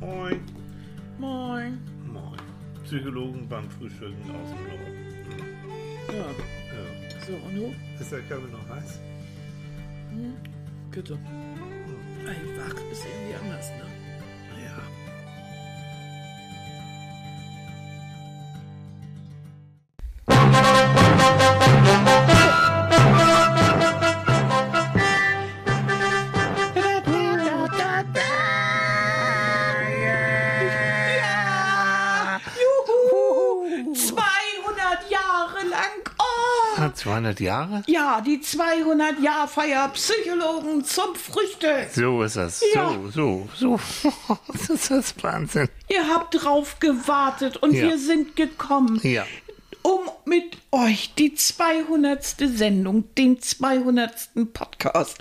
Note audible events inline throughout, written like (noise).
Moin. Moin. Moin. Psychologen beim Frühstücken aus dem Norden. Ja, Ja. so, und du? Ist der Kaffee noch heiß? Bitte. Ey, wach ist irgendwie anders, ne? 200 Jahre? Ja, die 200 Jahr Feier Psychologen zum Frühstück. So ist das. Ja. So, so, so. (laughs) das ist das Wahnsinn. Ihr habt drauf gewartet und Ja. wir sind gekommen, Ja. um mit euch die 200. Sendung, den 200. Podcast.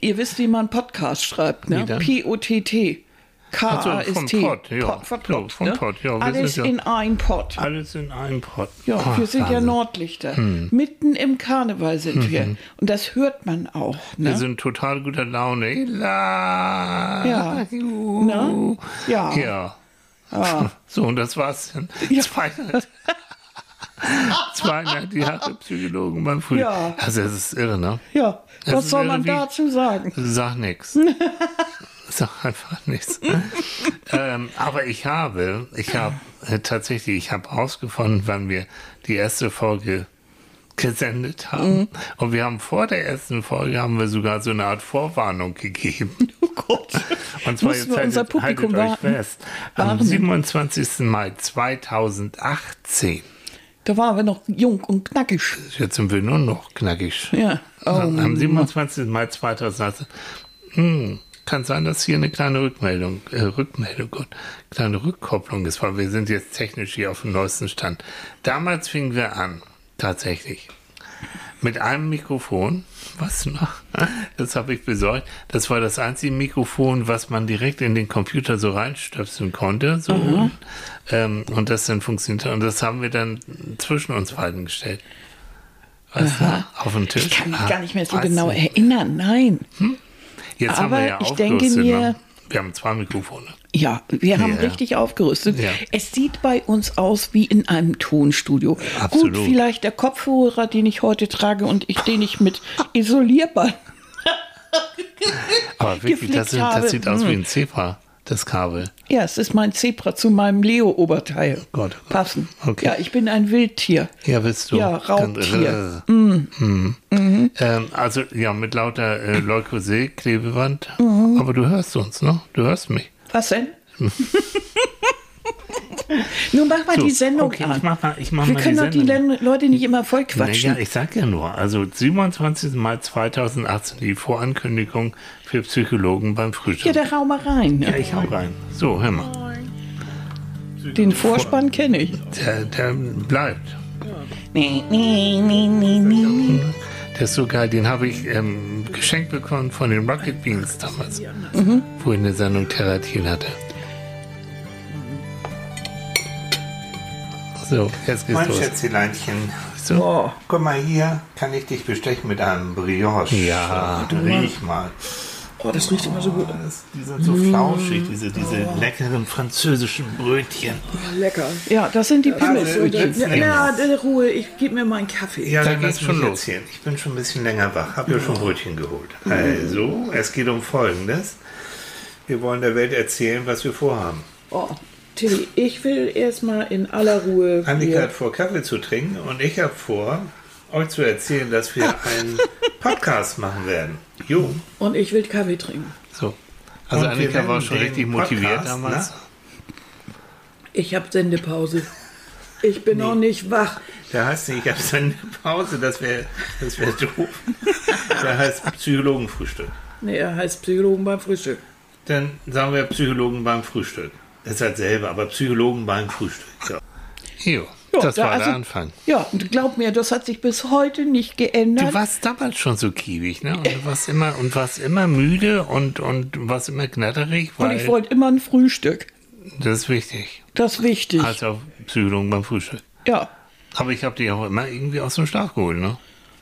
Ihr wisst, wie man Podcast schreibt, ne? P-O-T-T. K-A-S-T. Ach so, vom Pod, ja. Pod, von Ja, Pod, vom ne? Pod, ja, Alles ja- in ein Pod. Alles in einem Pott. Ja, Ah, wir sind ja Wahnsinn. Nordlichter. Mitten im Karneval sind wir. Und das hört man auch. Ne? Wir sind total guter Laune. La. Ja. Ne? Ja. Ja. Ah. (laughs) So, und das war's dann. 200, 200 (laughs) (laughs) Jahre Psychologen beim Frühstück. Ja. Also, das ist irre, ne? Ja, Das was soll man dazu sagen? Sag nix. Sag einfach nichts. (laughs) ähm, aber ich habe, ich habe äh, tatsächlich, ich habe herausgefunden, wann wir die erste Folge gesendet haben. Mhm. Und wir haben vor der ersten Folge haben wir sogar so eine Art Vorwarnung gegeben. (laughs) Oh Gott. Und zwar Mussten jetzt wir unser haltet, Publikum haltet euch warten. fest. Am Warnen. 27. Mai 2018, Da waren wir noch jung und knackig. jetzt sind wir nur noch knackig. Ja. Oh, Am 27. Mai 2018. Hm, kann sein, dass hier eine kleine Rückmeldung, äh, Rückmeldung, Gott, kleine Rückkopplung ist, weil wir sind jetzt technisch hier auf dem neuesten Stand. Damals fingen wir an, tatsächlich, mit einem Mikrofon, was noch, (laughs) das habe ich besorgt, das war das einzige Mikrofon, was man direkt in den Computer so reinstöpseln konnte, so, ähm, und das dann funktionierte, und das haben wir dann zwischen uns beiden gestellt. Weißt du, auf dem Tisch. Ich kann mich Ah, gar nicht mehr so genau du. erinnern. Nein. Jetzt haben wir Aber ja ich denke mir- ne? Wir haben zwei Mikrofone. Ja, wir haben Ja. richtig aufgerüstet. Ja. Es sieht bei uns aus wie in einem Tonstudio. Absolut. Gut, vielleicht der Kopfhörer, den ich heute trage und ich, den ich mit Isolierband. Aber wirklich, das, das sieht aus Hm. wie ein Zebra, das Kabel. Ja, es ist mein Zebra zu meinem Leo-Oberteil. Gott, oh Gott. Passen. Okay. Ja, ich bin ein Wildtier. Ja, bist du. Ja, Raubtier. Mm. Mhm. Mhm. Ähm, also, ja, mit lauter äh, (clears throat) Leukoset-Klebeband. Mhm. Aber du hörst uns, ne? Du hörst mich. Was denn? (laughs) Nun mach mal So, die Sendung okay, an. ich mach mal- ich mach Wir mal können die doch die Sendung. Len- Leute nicht immer voll quatschen. Naja, ich sag ja nur, also 27. Mai 2018, die Vorankündigung für Psychologen beim Frühstück. ja, der Raum mal rein. Ne? Ja, ich hau rein. So, hör mal. Den Vorspann kenne ich. Der, der bleibt. Nee, nee, nee, nee, nee. Der ist so geil, den habe ich ähm, geschenkt bekommen von den Rocket Beans damals, Mhm. wo ich eine Sendung Terratil hatte. So, jetzt geht's Mein los. Schätzleinchen, So. Oh, guck mal hier, kann ich dich bestechen mit einem Brioche. Ja. Riech mal. Oh, das riecht immer so gut. Das, die sind so flauschig, diese, diese leckeren französischen Brötchen. Lecker. Ja, das sind die Pimmels. Also, Ja, äh, Ruhe, ich gebe mir meinen Kaffee. Ja, Dann dann geht's schon los. erzählen. Ich bin schon ein bisschen länger wach, habe ja schon Brötchen geholt. Also, es geht um Folgendes. Wir wollen der Welt erzählen, was wir vorhaben. Oh, Tilly, ich will erstmal in aller Ruhe. Annika hier- hat vor, Kaffee zu trinken und ich habe vor, euch zu erzählen, dass wir einen (laughs) Podcast machen werden. Jo. Und ich will Kaffee trinken. so. Also Und Annika war schon richtig motiviert Podcast, damals. ne? Ich habe Sendepause. Ich bin noch nicht wach. Der heißt nicht, ich habe seine Pause, das wäre das wär doof. Der heißt Psychologenfrühstück. Nee, er heißt Psychologen beim Frühstück. Dann sagen wir Psychologen beim Frühstück. Das ist halt selber, aber Psychologen beim Frühstück. Ja. Jo, Ja, das da war also- der Anfang. Ja, und glaub mir, das hat sich bis heute nicht geändert. Du warst damals schon so kiewig, ne? Und du warst immer, und warst immer müde und, und warst immer knatterig, und ich wollte immer ein Frühstück. das ist wichtig. Das ist wichtig. Also Psychologen beim Frühstück. ja. Aber ich habe dich auch immer irgendwie aus dem Schlaf geholt, ne?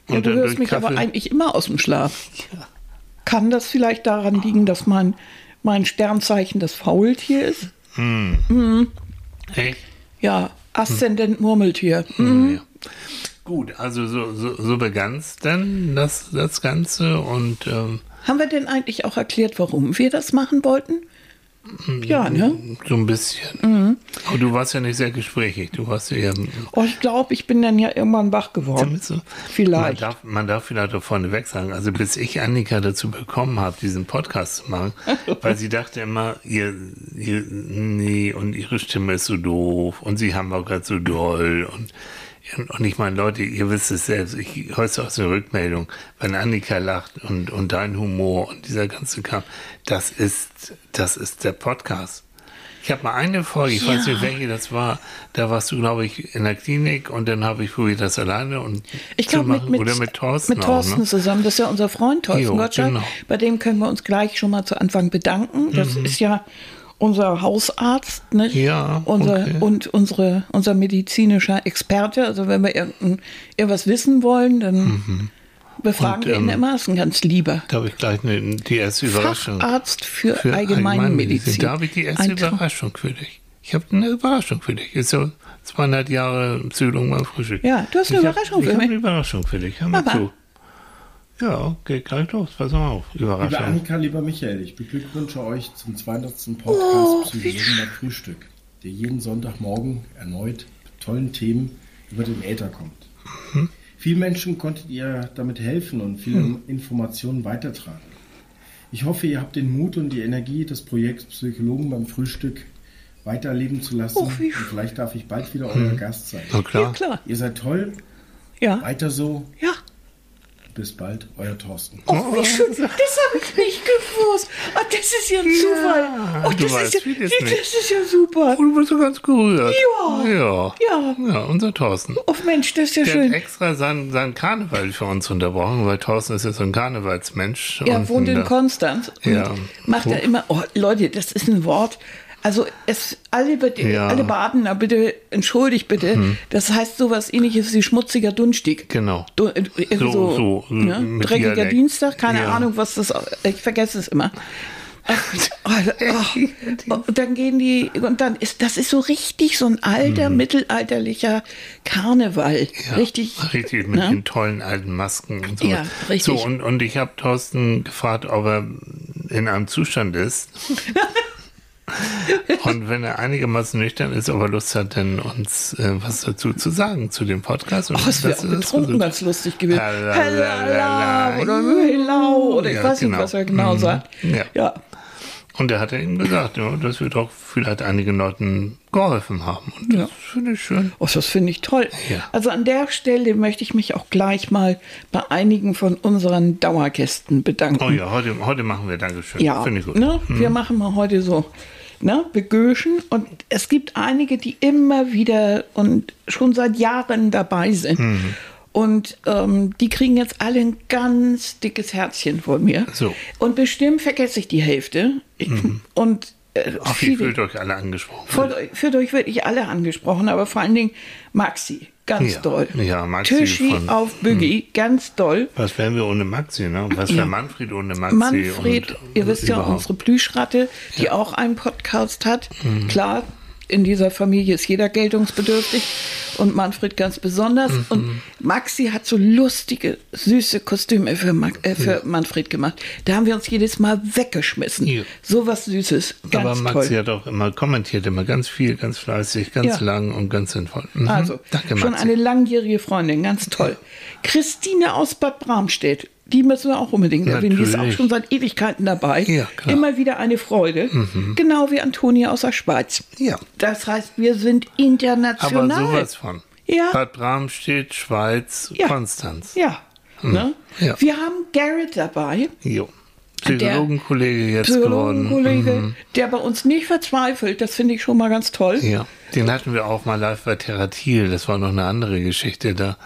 ja, du dann hörst mich aber eigentlich immer aus dem Schlaf. Kann das vielleicht daran liegen, dass mein mein Sternzeichen das Faultier ist. Echt? Ja, Aszendent Murmeltier. Mhm. Ja. Gut, also so, so, so begann es dann, das, das Ganze. Und ähm, Haben wir denn eigentlich auch erklärt, warum wir das machen wollten? Ja, ne? so ein bisschen. Aber du warst ja nicht sehr gesprächig. Du warst ja eher. Oh, ich glaube, ich bin dann ja irgendwann wach geworden. so- Man Vielleicht. darf, man darf vielleicht auch vorneweg sagen, also bis ich Annika dazu bekommen habe, diesen Podcast zu machen, (laughs) weil sie dachte immer, ihr, ihr, nee, und ihre Stimme ist so doof und sie haben auch gerade so doll und, und ich meine, Leute, ihr wisst es selbst, ich höre es aus der Rückmeldung, wenn Annika lacht und, und dein Humor und dieser ganze Kram, das ist, das ist der Podcast. Ich habe mal eine Folge, ich weiß Ja. nicht, welche das war, da warst du, glaube ich, in der Klinik und dann habe ich probiert, das alleine und Ich zu glaube, mit, machen. mit, Oder mit Thorsten mit Thorsten auch, ne? zusammen. Das ist ja unser Freund Thorsten Jo, Gottschalk. genau. Bei dem können wir uns gleich schon mal zu Anfang bedanken. Das ist ja unser Hausarzt ne? Ja, unser, okay. und unsere, unser medizinischer Experte. Also wenn wir irgendwas wissen wollen, dann befragen Und, wir ihn ähm, immer. Das ist ein ganz lieber. Da habe ich gleich eine, die erste Überraschung. Facharzt für, Für Allgemeinmedizin. Da habe ich die erste Ein Überraschung für dich. Ich habe eine Überraschung für dich. Ist so 200 Jahre Psychologen beim Frühstück. Ja, du hast eine Ich hab- Überraschung für Ich habe mich. eine Überraschung für dich. Hör mal Mama. zu. Ja, geht gleich los. Pass mal auf. Liebe Überraschung. Annika, lieber Michael, ich beglückwünsche euch zum 200. Oh, Podcast Psychologen beim Frühstück, der jeden Sonntagmorgen erneut mit tollen Themen über den Äther kommt. Mhm. Vielen Menschen konntet ihr damit helfen und viele Mhm. Informationen weitertragen. Ich hoffe, ihr habt den Mut und die Energie, das Projekt Psychologen beim Frühstück weiterleben zu lassen. Wie und vielleicht darf ich bald wieder euer Gast sein. Na Ja, klar. klar. Ihr seid toll, Ja. weiter so. Ja. Bis bald, euer Thorsten. Oh, wie schön. Das habe ich nicht gewusst. Oh, das ist ja ein Zufall. Oh, du das, weißt ist ja, das nicht. ist ja super. Oh, du bist so ganz gerührt. Ja. Ja. Ja. Ja, unser Thorsten. Oh Mensch, das ist ja Der schön. hat extra seinen, seinen Karneval für uns unterbrochen, weil Thorsten ist ja so ein Karnevalsmensch. Er und wohnt in Konstanz und Ja. macht da immer, oh Leute, das ist ein Wort. Also es, alle, bitte, Ja. Mhm. alle Badener, bitte, entschuldigt bitte, das heißt sowas ähnliches wie schmutziger Dunstig. Genau. Du, äh, So- so, so, ne? Dreckiger Dialekt. Dienstag, keine Ja. Ahnung, was das, ich vergesse es immer. Ach, ach, ach, (laughs) und dann gehen die, und dann ist, das ist so richtig so ein alter, mittelalterlicher Karneval. Mhm. Ja, richtig. Richtig, mit ne? den tollen alten Masken und so. Ja, richtig. So, und, und ich habe Thorsten gefragt, ob er in einem Zustand ist. (laughs) (laughs) und wenn er einigermaßen nüchtern ist, ob er Lust hat, dann uns äh, was dazu zu sagen zu dem Podcast. Und Ach, es wäre das- auch das betrunken ganz lustig gewesen. Halalala. Oder Hellau oder ich Ja, weiß genau. nicht, was er genau Mhm. sagt. Ja. ja. Und er hat ihm gesagt, ja, dass wir doch vielleicht einigen Leuten geholfen haben. Und das Ja. finde ich schön. Oh, das finde ich toll. Ja. Also an der Stelle möchte ich mich auch gleich mal bei einigen von unseren Dauergästen bedanken. Oh ja, heute, heute machen wir Dankeschön. Ja, Finde ich gut. ne? wir machen mal heute so ne, begöschen und es gibt einige, die immer wieder und schon seit Jahren dabei sind. Mhm. Und ähm, die kriegen jetzt alle ein ganz dickes Herzchen von mir. So. Und bestimmt vergesse ich die Hälfte. Und äh, Ach, fühlt euch alle angesprochen. Fühlt euch wirklich alle angesprochen, aber vor allen Dingen Maxi, ganz Ja, doll. ja, Maxi Tischi von- auf Boogie, ganz doll. Was wären wir ohne Maxi, ne? Was wäre Ja. Manfred ohne Maxi? Manfred, und, ihr wisst ja, überhaupt? unsere Plüschratte, die auch einen Podcast hat. Mhm. Klar, in dieser Familie ist jeder geltungsbedürftig und Manfred ganz besonders. Mhm. Und Maxi hat so lustige, süße Kostüme für, Ma äh, für Manfred gemacht. Da haben wir uns jedes Mal weggeschmissen. Ja. So was Süßes, ganz Aber Maxi toll. hat auch immer kommentiert, immer ganz viel, ganz fleißig, ganz Ja. lang und ganz sinnvoll. Mhm. Also, Danke, schon Maxi. eine langjährige Freundin, ganz toll. Christine aus Bad Bramstedt, die müssen wir auch unbedingt erwähnen. Die ist auch schon seit Ewigkeiten dabei. Ja, klar. Immer wieder eine Freude. Genau wie Antonia aus der Schweiz. Ja. Das heißt, wir sind Aber international. sowas von. Ja. Bad Bramstedt, Schweiz, Ja. Konstanz. Ja. Ne? Hm. Ja. Wir haben Garrett dabei, Jo. Psychologenkollege jetzt Psychologenkollege, geworden. Mhm. der bei uns nicht verzweifelt. Das finde ich schon mal ganz toll. Ja, den hatten wir auch mal live bei Theratil. Das war noch eine andere Geschichte da.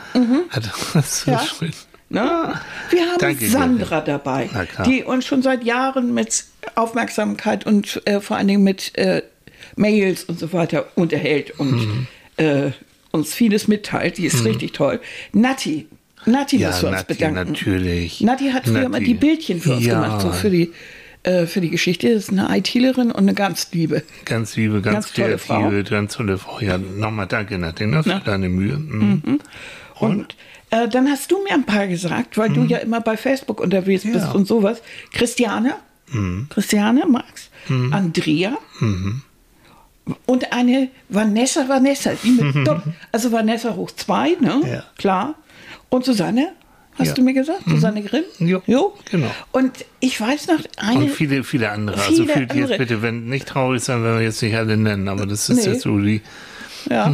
Hat das so Mhm. Ja. schön. Ne? Wir haben Danke, Sandra dabei, Na klar. die uns schon seit Jahren mit Aufmerksamkeit und äh, vor allen Dingen mit äh, Mails und so weiter unterhält und Mhm. äh, uns vieles mitteilt. Die ist richtig toll. Nati, Nati Ja, müssen wir uns bedanken. natürlich. Nati hat früher immer Nati. die Bildchen für uns Ja. gemacht, so für die äh, für die Geschichte. Das ist eine ITlerin und eine ganz liebe. Ganz liebe, ganz, Ganz tolle kreative, ganz tolle Frau. Ja, nochmal danke, Nadine, für Ja. deine Mühe. Mhm. Und äh, dann hast du mir ein paar gesagt, weil du ja immer bei Facebook unterwegs bist Ja. und sowas. Christiane, Christiane, Max, Andrea und eine Vanessa, Vanessa, die mit Dopp- also Vanessa hoch zwei, ne? Ja. Klar. Und Susanne, hast Ja. du mir gesagt? Susanne Grimm? Jo, genau. Und ich weiß noch, eine. Und viele, viele andere. Viele also fühlt andere. jetzt bitte, wenn nicht traurig sein, wenn wir jetzt nicht alle nennen, aber das ist Nee. jetzt so die. Ja.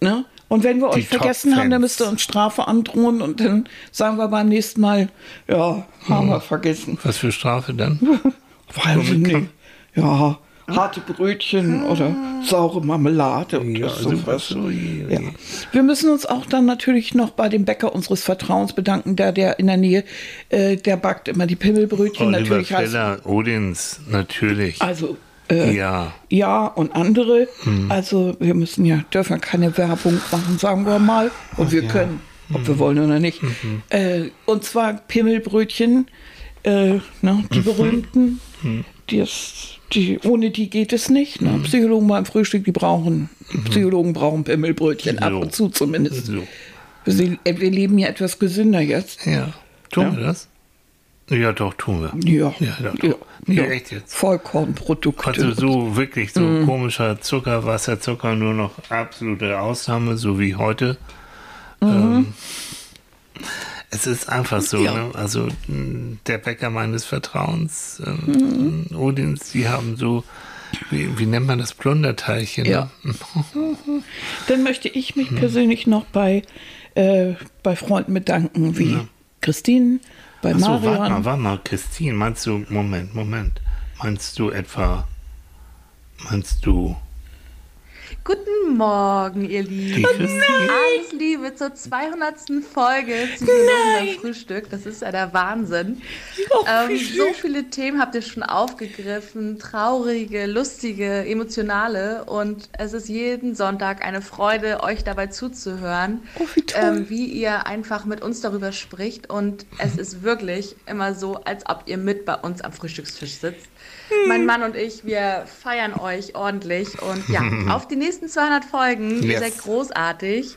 Ne? Und wenn wir Die euch vergessen haben, dann müsst ihr uns Strafe androhen und dann sagen wir beim nächsten Mal, ja, haben Mhm. wir vergessen. Was für Strafe dann? Weiß ich nicht. Ja, harte Brötchen oder saure Marmelade oder Ja, also sowas. so, Ja. Wir müssen uns auch dann natürlich noch bei dem Bäcker unseres Vertrauens bedanken, da der in der Nähe, äh, der backt immer die Pimmelbrötchen. Oliver natürlich Feller, Odins, natürlich. also äh, ja. ja und andere. Hm. Also wir müssen ja, dürfen keine Werbung machen, sagen wir mal. Und wir können, ob Hm. wir wollen oder nicht. Mhm. Äh, und zwar Pimmelbrötchen, äh, ne, Mhm. die berühmten, die, ist, die ohne die geht es nicht. Mhm. Ne? Psychologen beim Frühstück, die brauchen, Psychologen brauchen Pimmelbrötchen, ab So. und zu zumindest. So. Wir, wir leben ja etwas gesünder jetzt. Ja. Tun Ja. wir das? Ja, doch, tun wir. Ja, Ja, doch, ja, doch. Nee, ja. echt jetzt. Vollkornprodukte. Also so wirklich so Mhm. komischer Zucker, Wasserzucker, nur noch absolute Ausnahme, so wie heute. Mhm. Ähm, es ist einfach so, Ja. ne? Also mh, der Bäcker meines Vertrauens, ähm, Mhm. Odins, die haben so, wie, wie nennt man das, Plunderteilchen? Ja. Ne? (laughs) Dann möchte ich mich persönlich noch bei, äh, bei Freunden bedanken, wie Christine, bei Achso, warte Marion. mal, warte mal, Christine, meinst du, Moment, Moment, meinst du etwa, meinst du Guten Morgen, ihr Lieben. Christine? Alles Liebe zur 200. Folge Psychologen beim Frühstück. Das ist ja der Wahnsinn. Oh, ähm, so viele Themen habt ihr schon aufgegriffen. Traurige, lustige, emotionale. Und es ist jeden Sonntag eine Freude, euch dabei zuzuhören. Oh, wie. Ähm, wie ihr einfach mit uns darüber spricht. Und es (laughs) ist wirklich immer so, als ob ihr mit bei uns am Frühstückstisch sitzt. Mein Mann und ich, wir feiern euch ordentlich. Und ja, (laughs) auf die nächsten 200 Folgen. Ihr Yes. seid großartig.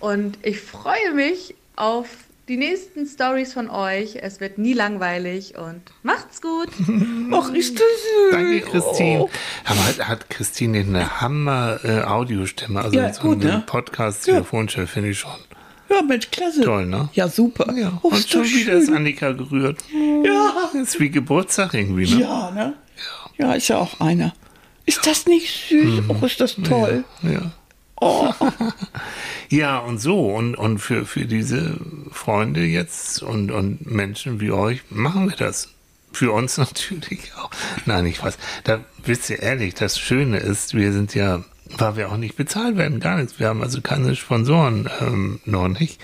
Und ich freue mich auf die nächsten Stories von euch. Es wird nie langweilig. Und macht's gut. (laughs) Ach, ist das süß. Danke, Christine. Oh. Aber hat, hat Christine eine Hammer äh, Audiostimme, also Ja, so gut, ne? Podcast-Telefonchef finde ich schon. Ja, Mensch, klasse. Toll, ne? Ja, super. Ja, Oh, und ist schon wieder ist. Annika gerührt. Ja. Das ist wie Geburtstag irgendwie, ne? Ja, ne? Ja, ist ja auch einer. Ist das nicht süß? Oh, ist das toll. Ja. Oh. (laughs) Ja, und so. Und, und für, für diese Freunde jetzt und, und Menschen wie euch machen wir das. Für uns (laughs) natürlich auch. Nein, ich weiß. Da wisst ihr ehrlich, das Schöne ist, wir sind ja, weil wir auch nicht bezahlt werden, gar nichts. Wir haben also keine Sponsoren ähm, noch nicht.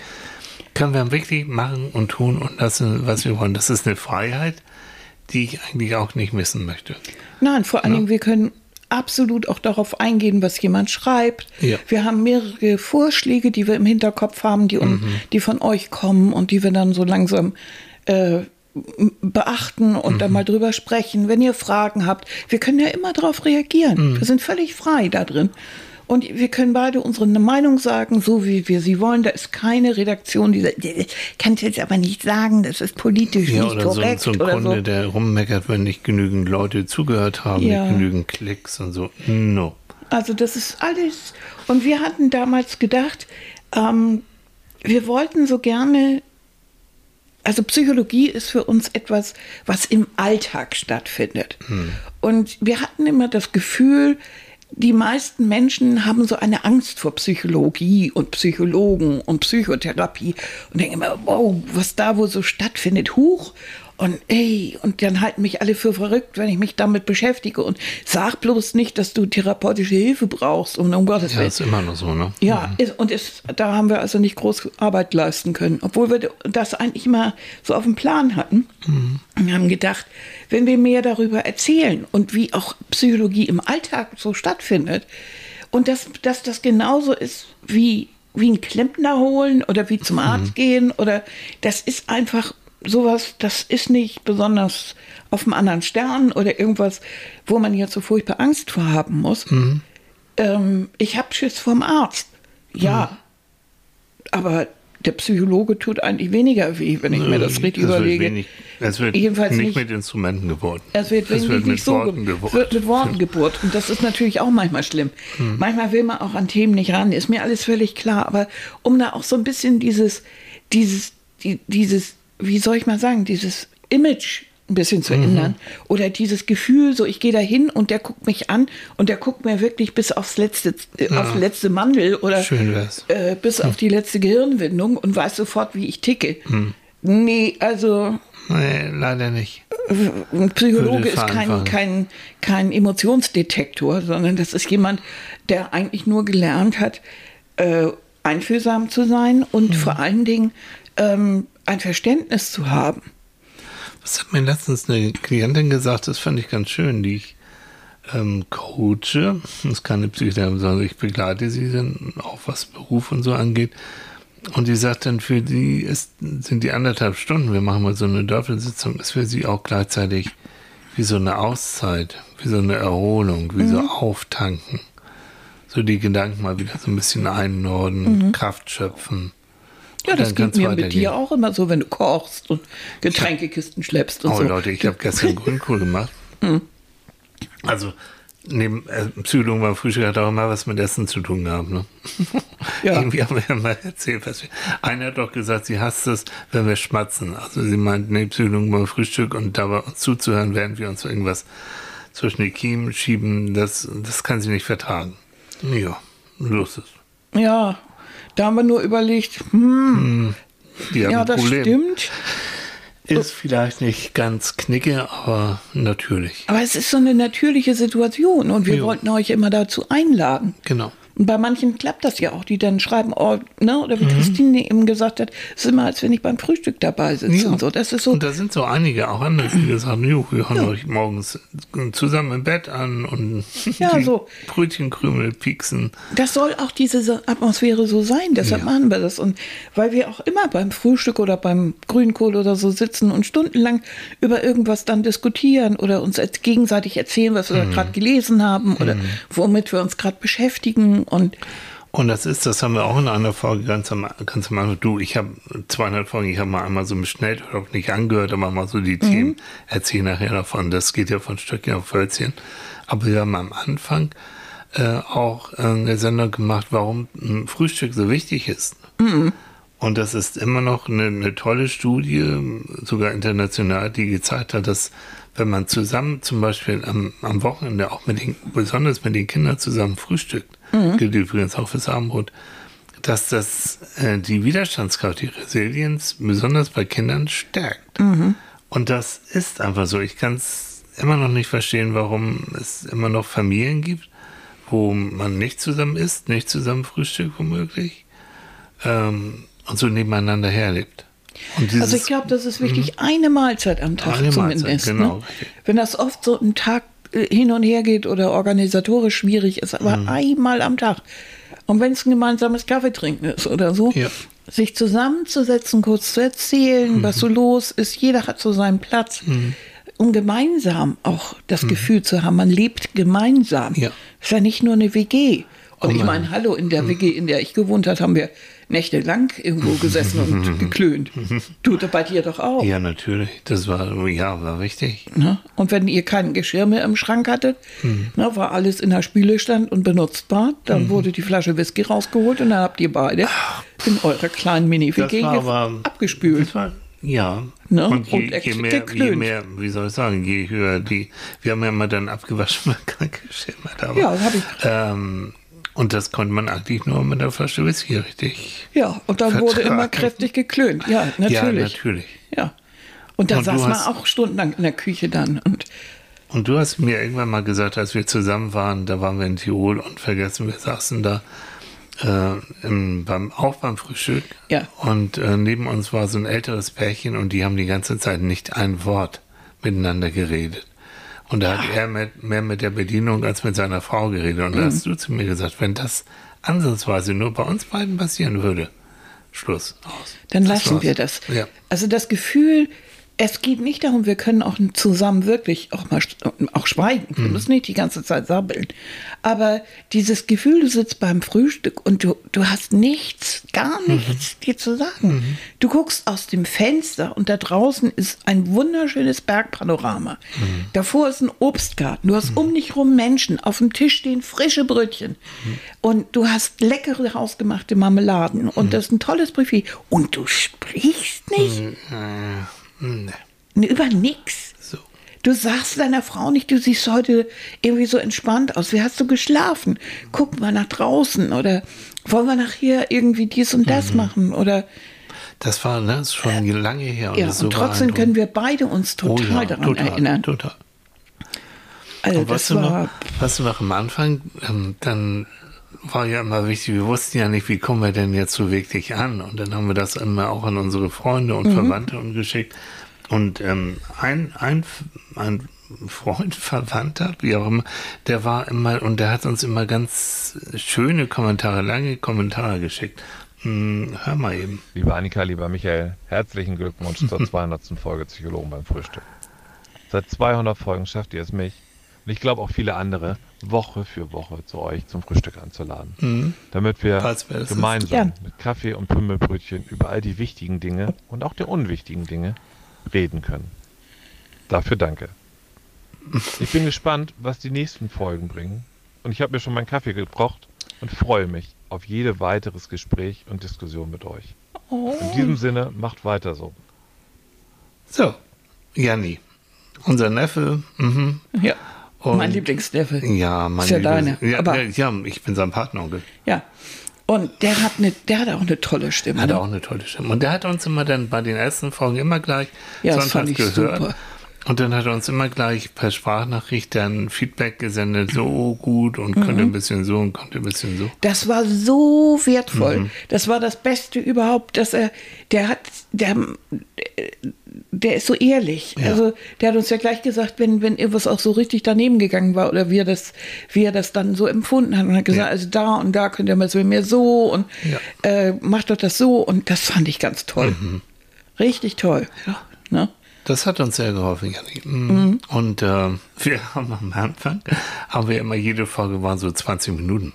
Können wir wirklich machen und tun und lassen, was wir wollen. Das ist eine Freiheit, die ich eigentlich auch nicht missen möchte. Nein, vor allen Dingen, wir können absolut auch darauf eingehen, was jemand schreibt. Ja. Wir haben mehrere Vorschläge, die wir im Hinterkopf haben, die, un- Mhm. die von euch kommen und die wir dann so langsam äh, beachten und Mhm. dann mal drüber sprechen. Wenn ihr Fragen habt, wir können ja immer darauf reagieren. Mhm. Wir sind völlig frei da drin. Und wir können beide unsere Meinung sagen, so wie wir sie wollen. Da ist keine Redaktion, die sagt, "Das kannst jetzt aber nicht sagen, das ist politisch Ja, nicht oder so, korrekt. so ein oder Kunde, so. der rummeckert, wenn nicht genügend Leute zugehört haben, Ja. nicht genügend Klicks und so. No. Also das ist alles. Und wir hatten damals gedacht, ähm, wir wollten so gerne, also Psychologie ist für uns etwas, was im Alltag stattfindet. Und wir hatten immer das Gefühl, die meisten Menschen haben so eine Angst vor Psychologie und Psychologen und Psychotherapie und denken immer, wow, was da wohl so stattfindet, huch. Und ey, und dann halten mich alle für verrückt, wenn ich mich damit beschäftige und sag bloß nicht, dass du therapeutische Hilfe brauchst, um, um Gottes Ja, Willen. ist immer noch so, ne? Ja, ist, und ist, da haben wir also nicht groß Arbeit leisten können, obwohl wir das eigentlich mal so auf dem Plan hatten. Wir haben gedacht, wenn wir mehr darüber erzählen und wie auch Psychologie im Alltag so stattfindet und dass, dass das genauso ist wie, wie ein Klempner holen oder wie zum Arzt gehen oder das ist einfach sowas, das ist nicht besonders auf einem anderen Stern oder irgendwas, wo man jetzt so furchtbar Angst vor haben muss. Mhm. Ähm, ich habe Schiss vom Arzt. Ja, Mhm. aber der Psychologe tut eigentlich weniger weh, wenn ich mir das richtig es wird überlege. Wenig, es wird Jedenfalls nicht, nicht- mit Instrumenten geboren. Es wird wirklich mit nicht so Worten geboren. wird mit Worten gebohrt. Und das ist natürlich auch manchmal schlimm. Hm. Manchmal will man auch an Themen nicht ran, ist mir alles völlig klar. Aber um da auch so ein bisschen dieses, dieses, die, dieses, wie soll ich mal sagen, dieses Image ein bisschen Mhm. zu ändern. Oder dieses Gefühl, so ich gehe da hin und der guckt mich an und der guckt mir wirklich bis aufs letzte, äh, aufs letzte Mandel oder äh, bis auf die letzte Gehirnwindung und weiß sofort, wie ich ticke. Hm. Nee, also Nee, leider nicht. ein Psychologe ist kein, kein, kein Emotionsdetektor, sondern das ist jemand, der eigentlich nur gelernt hat, äh, einfühlsam zu sein und Mhm. vor allen Dingen ähm, ein Verständnis zu haben. Was hat mir letztens eine Klientin gesagt, das fand ich ganz schön, die ich ähm, coache. Das ist keine Psychotherapie, sondern ich begleite sie dann auch was Beruf und so angeht. Und die sagt dann, für die ist, sind die anderthalb Stunden, wir machen mal so eine Dörfelsitzung, ist für sie auch gleichzeitig wie so eine Auszeit, wie so eine Erholung, wie so Auftanken. So die Gedanken mal wieder so ein bisschen einnorden, Kraft schöpfen. Ja, das geht mir mit dir auch immer so, wenn du kochst und Getränkekisten schleppst und Oh so. Leute, ich habe gestern (laughs) Grünkohl gemacht. Also neben äh, Psychologen beim Frühstück hat auch immer was mit Essen zu tun gehabt. Ne? (laughs) Ja. Irgendwie haben wir ja mal erzählt, was wir. Einer hat doch gesagt, sie hasst es, wenn wir schmatzen. Also sie meint, nee, Psychologen beim Frühstück und dabei uns zuzuhören, während wir uns irgendwas zwischen die Kiemen schieben, das, das kann sie nicht vertragen. Ja, los ist. Ja, da haben wir nur überlegt, hm, haben ja, das Problem. stimmt. Ist vielleicht nicht ganz knicke, aber natürlich. Aber es ist so eine natürliche Situation und wir Jo. wollten euch immer dazu einladen. Genau. Und bei manchen klappt das ja auch, die dann schreiben, oh, ne, oder Mhm. wie Christine eben gesagt hat, es ist immer, als wenn ich beim Frühstück dabei sitze Ja. und so. Das ist so, Und da sind so einige, auch andere, die gesagt haben, wir hören euch morgens zusammen im Bett an und Ja, so. Brötchenkrümel pieksen. das soll auch diese Atmosphäre so sein, deshalb Ja. machen wir das. Und weil wir auch immer beim Frühstück oder beim Grünkohl oder so sitzen und stundenlang über irgendwas dann diskutieren oder uns gegenseitig erzählen, was Mhm. wir gerade gelesen haben oder womit wir uns gerade beschäftigen und Und das ist, das haben wir auch in einer Folge ganz am, ganz am Anfang. Du, ich habe 200 Folgen, ich habe mal einmal so oder auch nicht angehört, aber mal so die Themen erzählen nachher davon. Das geht ja von Stöckchen auf Hölzchen. Aber wir haben am Anfang äh, auch äh, eine Sendung gemacht, warum ein Frühstück so wichtig ist. Und das ist immer noch eine, eine tolle Studie, sogar international, die gezeigt hat, dass wenn man zusammen zum Beispiel am, am Wochenende auch mit den, besonders mit den Kindern zusammen frühstückt, gilt übrigens auch fürs Abendbrot, dass das äh, die Widerstandskraft, die Resilienz besonders bei Kindern stärkt. Und das ist einfach so. Ich kann es immer noch nicht verstehen, warum es immer noch Familien gibt, wo man nicht zusammen isst, nicht zusammen frühstückt womöglich ähm, und so nebeneinander herlebt. Also ich glaube, das ist wichtig, eine Mahlzeit am Tag Eine zumindest. Mahlzeit, genau, ne? Wenn das oft so ein Tag äh, hin und her geht oder organisatorisch schwierig ist, aber Mhm. einmal am Tag. Und wenn es ein gemeinsames Kaffeetrinken ist oder so, Ja. sich zusammenzusetzen, kurz zu erzählen, was Mhm. so los ist. Jeder hat so seinen Platz. Um gemeinsam auch das Gefühl zu haben, man lebt gemeinsam. Mhm. Ja. ist ja nicht nur eine WG. Und Oh ich meine, hallo, in der WG, in der ich gewohnt habe, haben wir nächtelang irgendwo gesessen und (laughs) geklönt. Tut er bei dir doch auch. ja, natürlich. Das war, ja, war wichtig. Ne? Und wenn ihr kein Geschirr mehr im Schrank hattet, Mhm. ne, war alles in der Spülestand und benutzbar, dann wurde die Flasche Whisky rausgeholt und dann habt ihr beide in eurer kleinen Mini-WG abgespült. Das war, ja. Ne? Und, je, Und je, mehr, je mehr, wie soll ich sagen, je höher die, wir haben ja immer dann abgewaschen, (laughs) weil kein Geschirr mehr da war. Ja, das hab ich. Ähm, und das konnte man eigentlich nur mit der Flasche Whisky richtig. Ja, und dann wurde Vertragen. immer kräftig geklönt. Ja, natürlich. Ja, natürlich. Ja. Und da Und saß man auch stundenlang in der Küche dann. Und Und du hast mir irgendwann mal gesagt, als wir zusammen waren, da waren wir in Tirol und vergessen, wir saßen da äh, im, beim, auch beim Frühstück. Ja. Und äh, neben uns war so ein älteres Pärchen und die haben die ganze Zeit nicht ein Wort miteinander geredet. Und da hat er mit, mehr mit der Bedienung als mit seiner Frau geredet. Und da hast du zu mir gesagt, wenn das ansatzweise nur bei uns beiden passieren würde, Schluss, aus. Dann Das lassen war's. wir das. Ja. Also das Gefühl, es geht nicht darum, wir können auch zusammen wirklich auch mal auch schweigen. Wir Mhm. müssen nicht die ganze Zeit sabbeln. Aber dieses Gefühl, du sitzt beim Frühstück und du, du hast nichts, gar Mhm. nichts dir zu sagen. Du guckst aus dem Fenster und da draußen ist ein wunderschönes Bergpanorama. Mhm. Davor ist ein Obstgarten. Du hast um dich rum Menschen. Auf dem Tisch stehen frische Brötchen. Mhm. Und du hast leckere hausgemachte Marmeladen. Und Mhm. das ist ein tolles Buffet. Und du sprichst nicht. Nee. Nee, Über nix. So. Du sagst deiner Frau nicht, du siehst heute irgendwie so entspannt aus. Wie hast du geschlafen? Guck mal nach draußen oder wollen wir nachher irgendwie dies und das machen oder Das war ne, das ist schon lange her. ja ist so und trotzdem können wir beide uns Oh total ja, daran total, erinnern. Total. Also Und das du, war noch, weißt du noch am Anfang, ähm, dann war ja immer wichtig, wir wussten ja nicht, wie kommen wir denn jetzt so wirklich an. Und dann haben wir das immer auch an unsere Freunde Mhm. und Verwandte und geschickt. Und ähm, ein, ein, ein Freund, Verwandter, wie auch immer, der war immer, und der hat uns immer ganz schöne Kommentare, lange Kommentare geschickt. Hm, hör mal eben. Liebe Annika, lieber Michael, herzlichen Glückwunsch zur (laughs) 200. Folge Psychologen beim Frühstück. Seit 200 Folgen schafft ihr es mich, und ich glaube auch viele andere, Woche für Woche zu euch zum Frühstück einzuladen. Damit wir gemeinsam Gern. mit Kaffee und Pümmelbrötchen über all die wichtigen Dinge und auch der unwichtigen Dinge reden können. Dafür danke. Ich bin gespannt, was die nächsten Folgen bringen. Und ich habe mir schon meinen Kaffee gebraucht und freue mich auf jede weiteres Gespräch und Diskussion mit euch. In diesem Sinne, macht weiter so. So, Janni, unser Neffe, mhm. ja Und- mein Lieblingsneffe. Ja, mein Ist ja deine, Ja, aber- ja, ich bin sein Partneronkel. Ja. Und der hat eine, der hat auch eine tolle Stimme. Hat ne? auch eine tolle Stimme. Und der hat uns immer dann bei den ersten Folgen immer gleich Ja, sonntags gehört. super. Und dann hat er uns immer gleich per Sprachnachricht dann Feedback gesendet, so gut und könnte Mhm. ein bisschen so und konnte ein bisschen so. Das war so wertvoll. Mhm. Das war das Beste überhaupt, dass er, der hat, der, der ist so ehrlich. Ja. Also der hat uns ja gleich gesagt, wenn, wenn irgendwas auch so richtig daneben gegangen war oder wie er das, wie er das dann so empfunden hat und hat gesagt, Ja. also da und da könnt ihr mal so mehr so und Ja. äh, macht doch das so und das fand ich ganz toll. Richtig toll. Mhm. Ja. Ne? Das hat uns sehr geholfen, Janni. Mhm. Mhm. Und äh, (laughs) wir haben am Anfang, haben wir immer, jede Folge waren so 20 Minuten.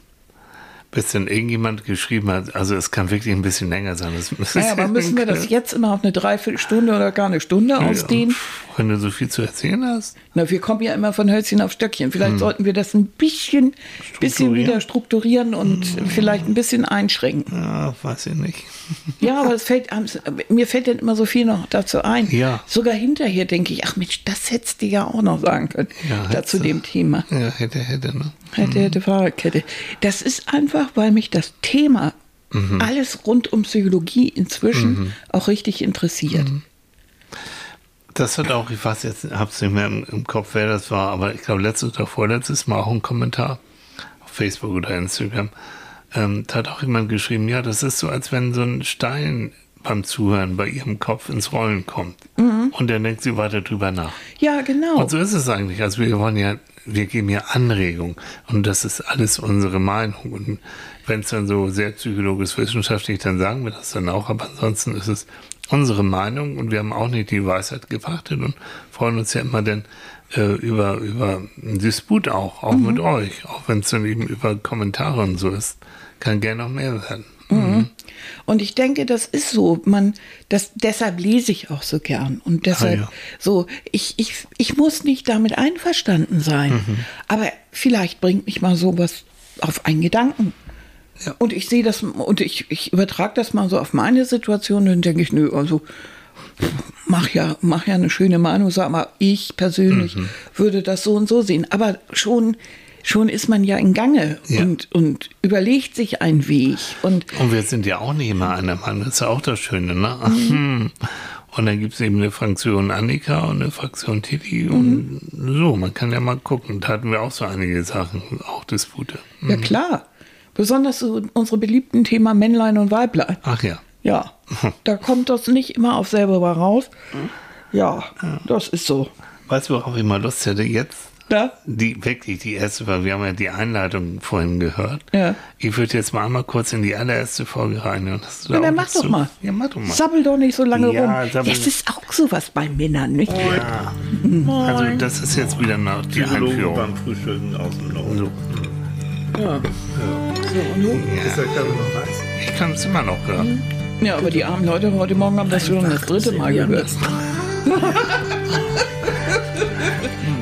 Bis dann irgendjemand geschrieben hat, also es kann wirklich ein bisschen länger sein. Naja, aber müssen wir das jetzt immer auf eine Dreiviertelstunde oder gar eine Stunde ausdehnen? Wenn du so viel zu erzählen hast. Na, wir kommen ja immer von Hölzchen auf Stöckchen. Vielleicht sollten wir das ein bisschen, bisschen wieder strukturieren und vielleicht ein bisschen einschränken. Ja, weiß ich nicht. (laughs) Ja, aber es fällt, mir fällt dann immer so viel noch dazu ein. Ja. Sogar hinterher denke ich, ach Mensch, das hättest du ja auch noch sagen können. Ja, dazu dem Thema. Ja, hätte, hätte, ne? Hätte, hätte, Fahrradkette. Das ist einfach, weil mich das Thema Mhm. alles rund um Psychologie inzwischen auch richtig interessiert. Mhm. Das hat auch, ich weiß jetzt, hab's nicht mehr im, im Kopf, wer das war, aber ich glaube, letztes oder vorletztes Mal auch ein Kommentar auf Facebook oder Instagram. Ähm, da hat auch jemand geschrieben, ja, das ist so, als wenn so ein Stein beim Zuhören bei ihrem Kopf ins Rollen kommt. Und dann denkt sie weiter drüber nach. Ja, genau. Und so ist es eigentlich. Also wir wollen ja, wir geben ja Anregung und das ist alles unsere Meinung. Und wenn es dann so sehr psychologisch wissenschaftlich, dann sagen wir das dann auch. Aber ansonsten ist es unsere Meinung und wir haben auch nicht die Weisheit gepachtet und freuen uns ja immer dann äh, über, über einen Disput auch, auch mit euch. Auch wenn es dann eben über Kommentare und so ist. Kann gerne noch mehr werden. Und ich denke, das ist so. Man, das, deshalb lese ich auch so gern. Und deshalb Ah, ja. so, ich, ich, ich muss nicht damit einverstanden sein. Mhm. Aber vielleicht bringt mich mal sowas auf einen Gedanken. Ja. Und ich sehe das, und ich, ich übertrage das mal so auf meine Situation, dann denke ich, nö, also mach ja, mach ja eine schöne Meinung, sag mal, ich persönlich Mhm. würde das so und so sehen. Aber schon, schon ist man ja in Gange Ja. und, und überlegt sich einen Weg. Und Und wir sind ja auch nicht immer einer Meinung, das ist ja auch das Schöne, ne? Hm. (laughs) Und dann gibt es eben eine Fraktion Annika und eine Fraktion Titi und so, man kann ja mal gucken. Da hatten wir auch so einige Sachen, auch Dispute. Ja, klar. Besonders so unsere beliebten Thema Männlein und Weiblein. Ach ja. Ja, (laughs) da kommt das nicht immer auf selber raus. Ja, das ist so. Weißt du, worauf ich mal Lust hätte? Jetzt Da? Die, wirklich, die erste Folge. Wir haben ja die Einleitung vorhin gehört. Ja. Ich würde jetzt mal einmal kurz in die allererste Folge da Ja, dann mach doch mal. Ja, mach doch mal. Sabbel doch nicht so lange Ja, rum. sabbel Das ist auch sowas bei Männern, nicht? Ja. Also, das ist jetzt wieder noch die Psychologen Einführung. beim Frühstücken aus dem Norden. So. Ja. Ist der Körper noch heiß? Ich kann es immer noch hören. ja, aber die armen Leute heute Morgen haben das schon das dritte Mal gehört.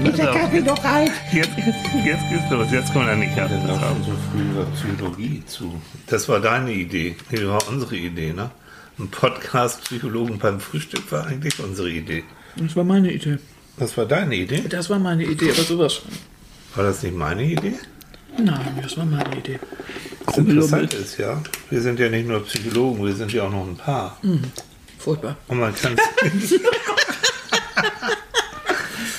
Ist der Kaffee doch alt? Jetzt, jetzt geht's los. Jetzt Annika. Wir laufen so früh über Psychologie zu. Das war deine Idee. Nee, das war unsere Idee, ne? Ein Podcast Psychologen beim Frühstück war eigentlich unsere Idee. Das war meine Idee. Das war deine Idee? Das war meine Idee, aber sowas. War das nicht meine Idee? Nein, das war meine Idee. Das Interessante ist ja, wir sind ja nicht nur Psychologen, wir sind ja auch noch ein Paar. Furchtbar. Und man kann,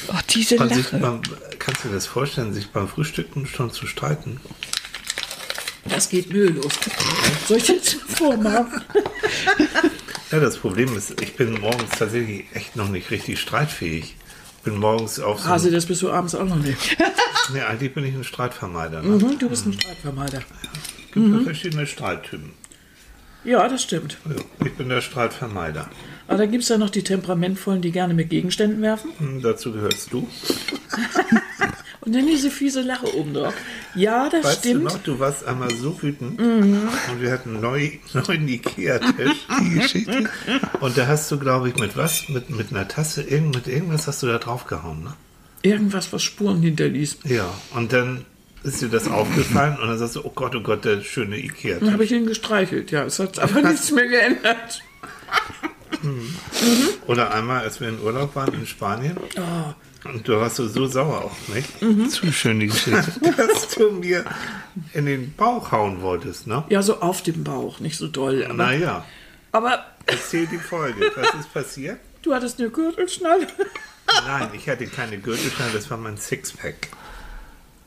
Oh, diese man sich Lache. beim, kannst du dir das vorstellen, sich beim Frühstücken schon zu streiten? Das geht mühelos. Soll ich jetzt vormachen? (laughs) Ja, das Problem ist, ich bin morgens tatsächlich echt noch nicht richtig streitfähig. Ich bin morgens auf so. Hase, das bist du abends auch noch nicht. (laughs) nee, eigentlich bin ich ein Streitvermeider. Ne? Mhm, du bist ein Streitvermeider. Es gibt ja verschiedene Streittypen. Ja, das stimmt. Ich bin der Streitvermeider. Aber dann gibt es ja noch die Temperamentvollen, die gerne mit Gegenständen werfen. Hm, dazu gehörst du. (laughs) Und dann diese fiese Lache oben drauf. Ja, das Weißt stimmt. du noch, du warst einmal so wütend und wir hatten (laughs) einen neu, neuen Ikea-Tisch, die Geschichte. Und da hast du, glaube ich, mit was? Mit, mit einer Tasse, irgend, mit irgendwas hast du da draufgehauen, ne? Irgendwas, was Spuren hinterließ. Ja, und dann ist dir das aufgefallen und dann sagst du, oh Gott, oh Gott, der schöne Ikea-Tisch. Dann habe ich ihn gestreichelt. Ja, es hat aber nichts mehr geändert. Oder einmal, als wir in Urlaub waren in Spanien und du warst so, so sauer auf mich, Zu schön die Geschichte. (laughs) dass du mir in den Bauch hauen wolltest, ne? Ja, so auf dem Bauch, nicht so doll. Aber, Naja, aber erzähl die Folge. Was ist passiert? du hattest eine Gürtelschnalle. Nein, ich hatte keine Gürtelschnalle, das war mein Sixpack.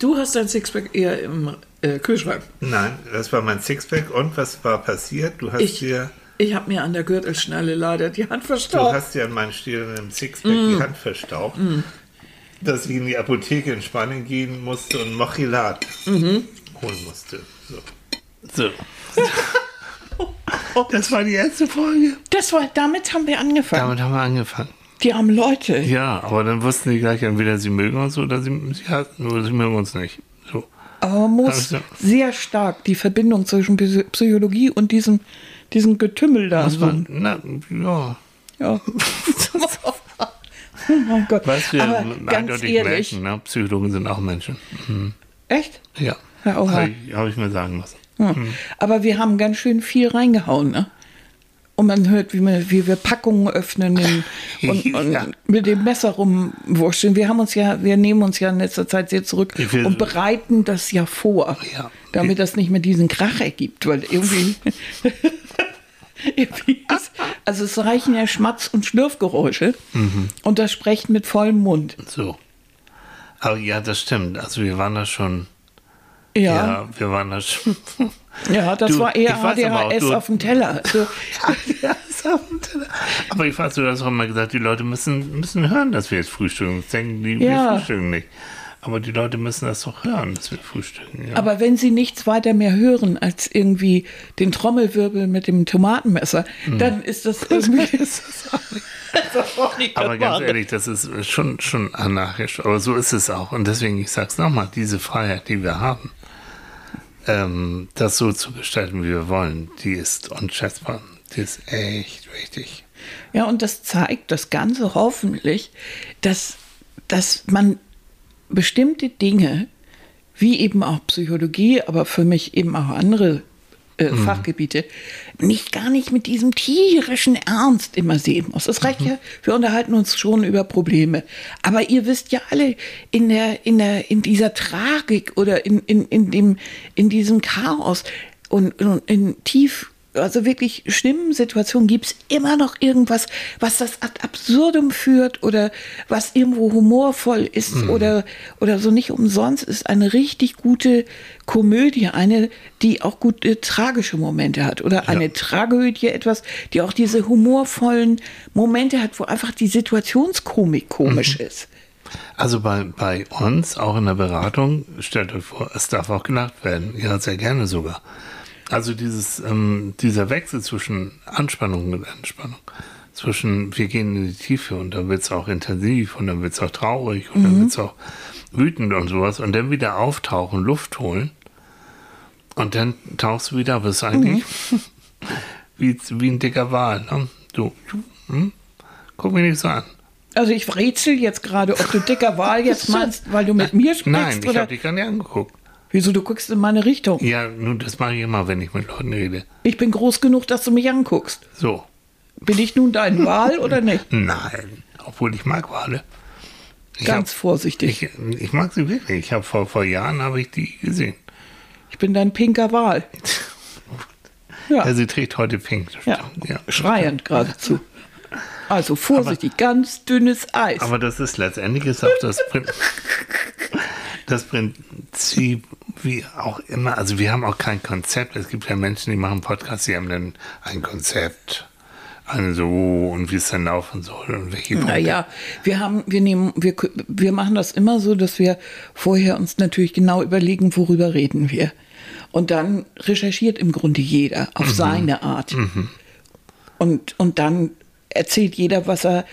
Du hast dein Sixpack eher im äh, Kühlschrank. Nein, das war mein Sixpack. Und was war passiert? Du hast Ich, dir, ich habe mir an der Gürtelschnalle leider die Hand du verstaucht. hast dir an meinem stehenden Sixpack die Hand verstaucht, dass ich in die Apotheke in Spanien gehen musste und Mochilat holen musste. So. So. (laughs) Das war die erste Folge. Das war, damit haben wir angefangen. Damit haben wir angefangen. Die armen Leute. Ja, aber dann wussten die gleich entweder sie mögen uns oder sie, sie hassen oder sie mögen uns nicht. So. Aber man muss Also- sehr stark die Verbindung zwischen Psy- Psychologie und diesem, diesem Getümmel da. So. na, ja. Ja. (laughs) oh mein Gott. Was wir Aber ganz ehrlich. merken, ne? Psychologen sind auch Menschen. Mhm. Echt? Ja. Ja. Habe ich, hab ich mir sagen lassen. Ja. Aber wir haben ganz schön viel reingehauen, ne? Und man hört, wie wir, wie wir Packungen öffnen (laughs) und, und Ja. mit dem Messer rumwurschteln. Wir haben uns ja, wir nehmen uns ja in letzter Zeit sehr zurück und bereiten das ja vor, Ja. damit das nicht mehr diesen Krach ergibt, weil irgendwie, (laughs) also es reichen ja Schmatz- und Schlürfgeräusche Mhm. und das Sprechen mit vollem Mund. So. Aber ja, das stimmt. Also wir waren da schon. Ja, Ja, ja, wir waren da schon. (laughs) das Du, war eher auch, ADHS auf dem Teller. (laughs) Also, ja, ist auf dem Teller. Aber ich weiß, du hast auch immer gesagt, die Leute müssen, müssen hören, dass wir jetzt frühstücken. Das denken die, Ja. wir frühstücken nicht. Aber die Leute müssen das doch hören, dass wir frühstücken. Ja. Aber wenn sie nichts weiter mehr hören als irgendwie den Trommelwirbel mit dem Tomatenmesser, Hm. dann ist das (laughs) irgendwie. ist (laughs) das das auch nicht Aber das ganz ehrlich, das ist schon, schon anarchisch. Aber so ist es auch. Und deswegen, ich sag's nochmal, diese Freiheit, die wir haben, ähm, das so zu gestalten, wie wir wollen, die ist unschätzbar. Die ist echt wichtig. Ja, und das zeigt das Ganze hoffentlich, dass, dass man bestimmte Dinge, wie eben auch Psychologie, aber für mich eben auch andere äh, Fachgebiete, nicht gar nicht mit diesem tierischen Ernst immer sehen muss. Es reicht ja, wir unterhalten uns schon über Probleme. Aber ihr wisst ja alle, in, der, in, der, in dieser Tragik oder in, in, in, dem, in diesem Chaos und, und in tief also wirklich schlimmen Situationen gibt es immer noch irgendwas, was das ad absurdum führt oder was irgendwo humorvoll ist oder, oder so nicht umsonst ist eine richtig gute Komödie, eine, die auch gute tragische Momente hat oder eine Tragödie etwas, die auch diese humorvollen Momente hat, wo einfach die Situationskomik komisch ist. Also bei, bei uns, auch in der Beratung, stellt euch vor, es darf auch gelacht werden. Ja, sehr gerne sogar. Also dieses, ähm, dieser Wechsel zwischen Anspannung und Entspannung, zwischen wir gehen in die Tiefe und dann wird es auch intensiv und dann wird es auch traurig und dann wird es auch wütend und sowas und dann wieder auftauchen, Luft holen und dann tauchst du wieder, aber es ist eigentlich (laughs) wie, wie ein dicker Wal. Ne? Du, hm? guck mich nicht so an. Also ich rätsel jetzt gerade, ob du dicker Wahl (laughs) jetzt meinst, weil du mit mir sprichst Nein, ich habe dich gar nicht angeguckt. Wieso du guckst in meine Richtung. Ja, nun, das mache ich immer, wenn ich mit Leuten rede. Ich bin groß genug, dass du mich anguckst. So. Bin ich nun dein Wahl oder nicht? (laughs) Nein, obwohl ich mag Wale. Ich Ganz hab- vorsichtig. Ich, ich mag sie wirklich. Ich habe vor, vor Jahren habe ich die gesehen. Ich bin dein pinker Wahl. (laughs) Ja, Ja, sie trägt heute pink. ja. ja. schreiend geradezu. Also vorsichtig, ganz dünnes Eis. Aber das ist letztendlich ist auch das, Prin (laughs) das Prinzip, wie auch immer. Also wir haben auch kein Konzept. Es gibt ja Menschen, die machen Podcasts, die haben dann ein Konzept. Eine so und wie es dann laufen soll und welche Punkte. Naja, wir haben, wir nehmen, wir, wir machen das immer so, dass wir vorher uns natürlich genau überlegen, worüber reden wir. Und dann recherchiert im Grunde jeder auf Mhm. seine Art. Und, und dann erzählt jeder, was er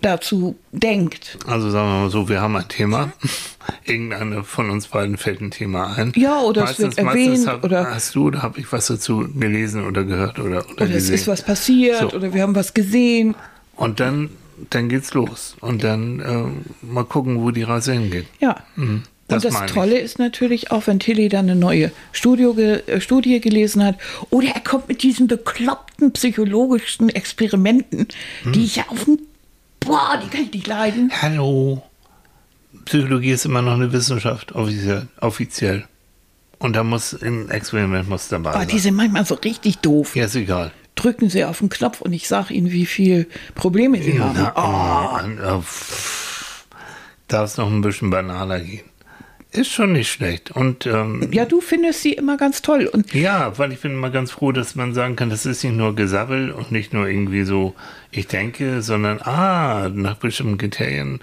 dazu denkt. Also sagen wir mal so, wir haben ein Thema. (laughs) Irgendeine von uns beiden fällt ein Thema ein. Ja, oder es wird erwähnt, hab, oder- hast du oder habe ich was dazu gelesen oder gehört oder, oder, Oder es ist was passiert So. oder wir haben was gesehen. Und dann, dann geht's los. Und dann äh, mal gucken, wo die Reise hingeht. Ja. Mhm. Das und das meine ich. Tolle ist natürlich auch, wenn Tilly dann eine neue Studio äh, Studie gelesen hat, oder er kommt mit diesen bekloppten psychologischen Experimenten, Hm. die ich ja auf dem, boah, die kann ich nicht leiden. Hallo. Psychologie ist immer noch eine Wissenschaft, offiziell. Und da muss ein Experiment muss dabei Aber sein. Die sind manchmal so richtig doof. ja, ist egal. Drücken sie auf den Knopf und ich sage ihnen, wie viel Probleme sie haben. Na, oh, oh, pff. Darf es noch ein bisschen banaler gehen. Ist schon nicht schlecht. Und ähm, Ja, du findest sie immer ganz toll. Und Ja, weil ich bin immer ganz froh, dass man sagen kann, das ist nicht nur Gesabbel und nicht nur irgendwie so, ich denke, sondern ah, nach bestimmten Kriterien.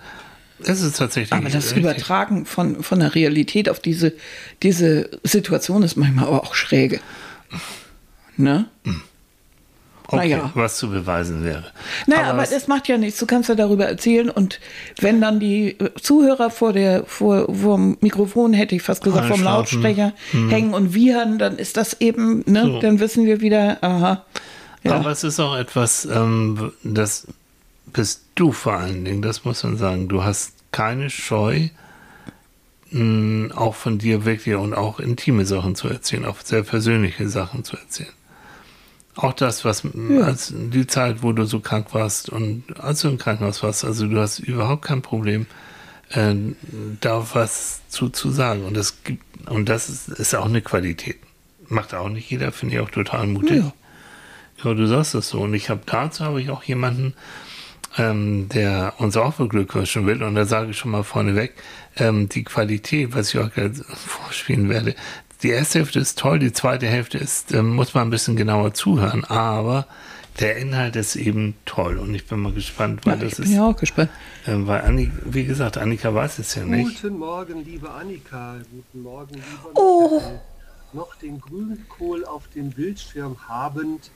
Es ist tatsächlich. aber das richtig. Übertragen von, von der Realität auf diese, diese Situation ist manchmal aber auch schräge. Ne? Okay, naja. was zu beweisen wäre. Naja, aber, es- das macht ja nichts. Du kannst ja darüber erzählen. Und wenn dann die äh, Zuhörer vor der vor vom Mikrofon, hätte ich fast gesagt, vom. Lautsprecher hängen und wiehern, dann ist das eben, ne? So. Dann wissen wir wieder, aha. Ja. Aber es ist auch etwas, ähm, das bist du vor allen Dingen, das muss man sagen. Du hast keine Scheu, mh, auch von dir wirklich und auch intime Sachen zu erzählen, auch sehr persönliche Sachen zu erzählen. Auch das, was mh, als die Zeit, wo du so krank warst und als du im Krankenhaus warst, also du hast überhaupt kein Problem, äh, da was zu, zu sagen. Und das gibt, und das ist, ist auch eine Qualität. Macht auch nicht jeder, finde ich auch total mutig. Ja. Ja, du sagst es so. Und ich habe dazu habe ich auch jemanden, ähm, der uns auch beglückwünschen will. Und da sage ich schon mal vorneweg, ähm, die Qualität, was ich auch gleich (laughs) vorspielen werde, die erste Hälfte ist toll, die zweite Hälfte ist, ähm, muss man ein bisschen genauer zuhören, aber der Inhalt ist eben toll und ich bin mal gespannt, weil Ja, ich das bin ist, ja auch gespannt. ähm, weil Anni, wie gesagt, Annika weiß es ja nicht. Guten Morgen, liebe Annika. Guten Morgen, lieber Oh. Michael. Noch den Grünkohl auf dem Bildschirm habend,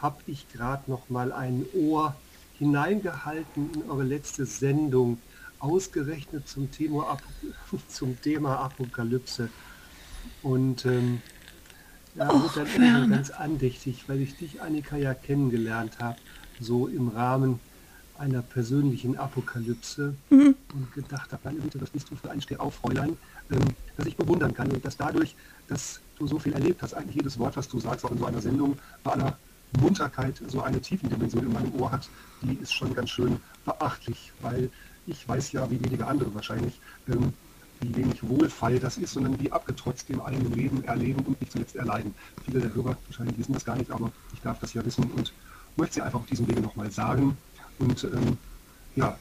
habe ich gerade noch mal ein Ohr hineingehalten in eure letzte Sendung, ausgerechnet zum Thema, Ap (laughs) zum Thema Apokalypse. Und ähm, ja, wird dann immer ganz andächtig, weil ich dich, Annika, ja kennengelernt habe, so im Rahmen einer persönlichen Apokalypse und gedacht habe, meine Güte, was bist du für ein Stehaufräulein, ähm, dass ich bewundern kann. Und dass dadurch, dass du so viel erlebt hast, eigentlich jedes Wort, was du sagst, auch in so einer Sendung, bei aller Munterkeit so eine Tiefendimension in meinem Ohr hat, die ist schon ganz schön beachtlich, weil ich weiß ja, wie wenige andere wahrscheinlich, ähm, wie wenig Wohlfall das ist, sondern wie abgetrotzt im eigenen Leben erleben und nicht zuletzt erleiden. Viele der Hörer wahrscheinlich wissen das gar nicht, aber ich darf das ja wissen und möchte sie einfach auf diesem Wege nochmal sagen. Und ähm, ja,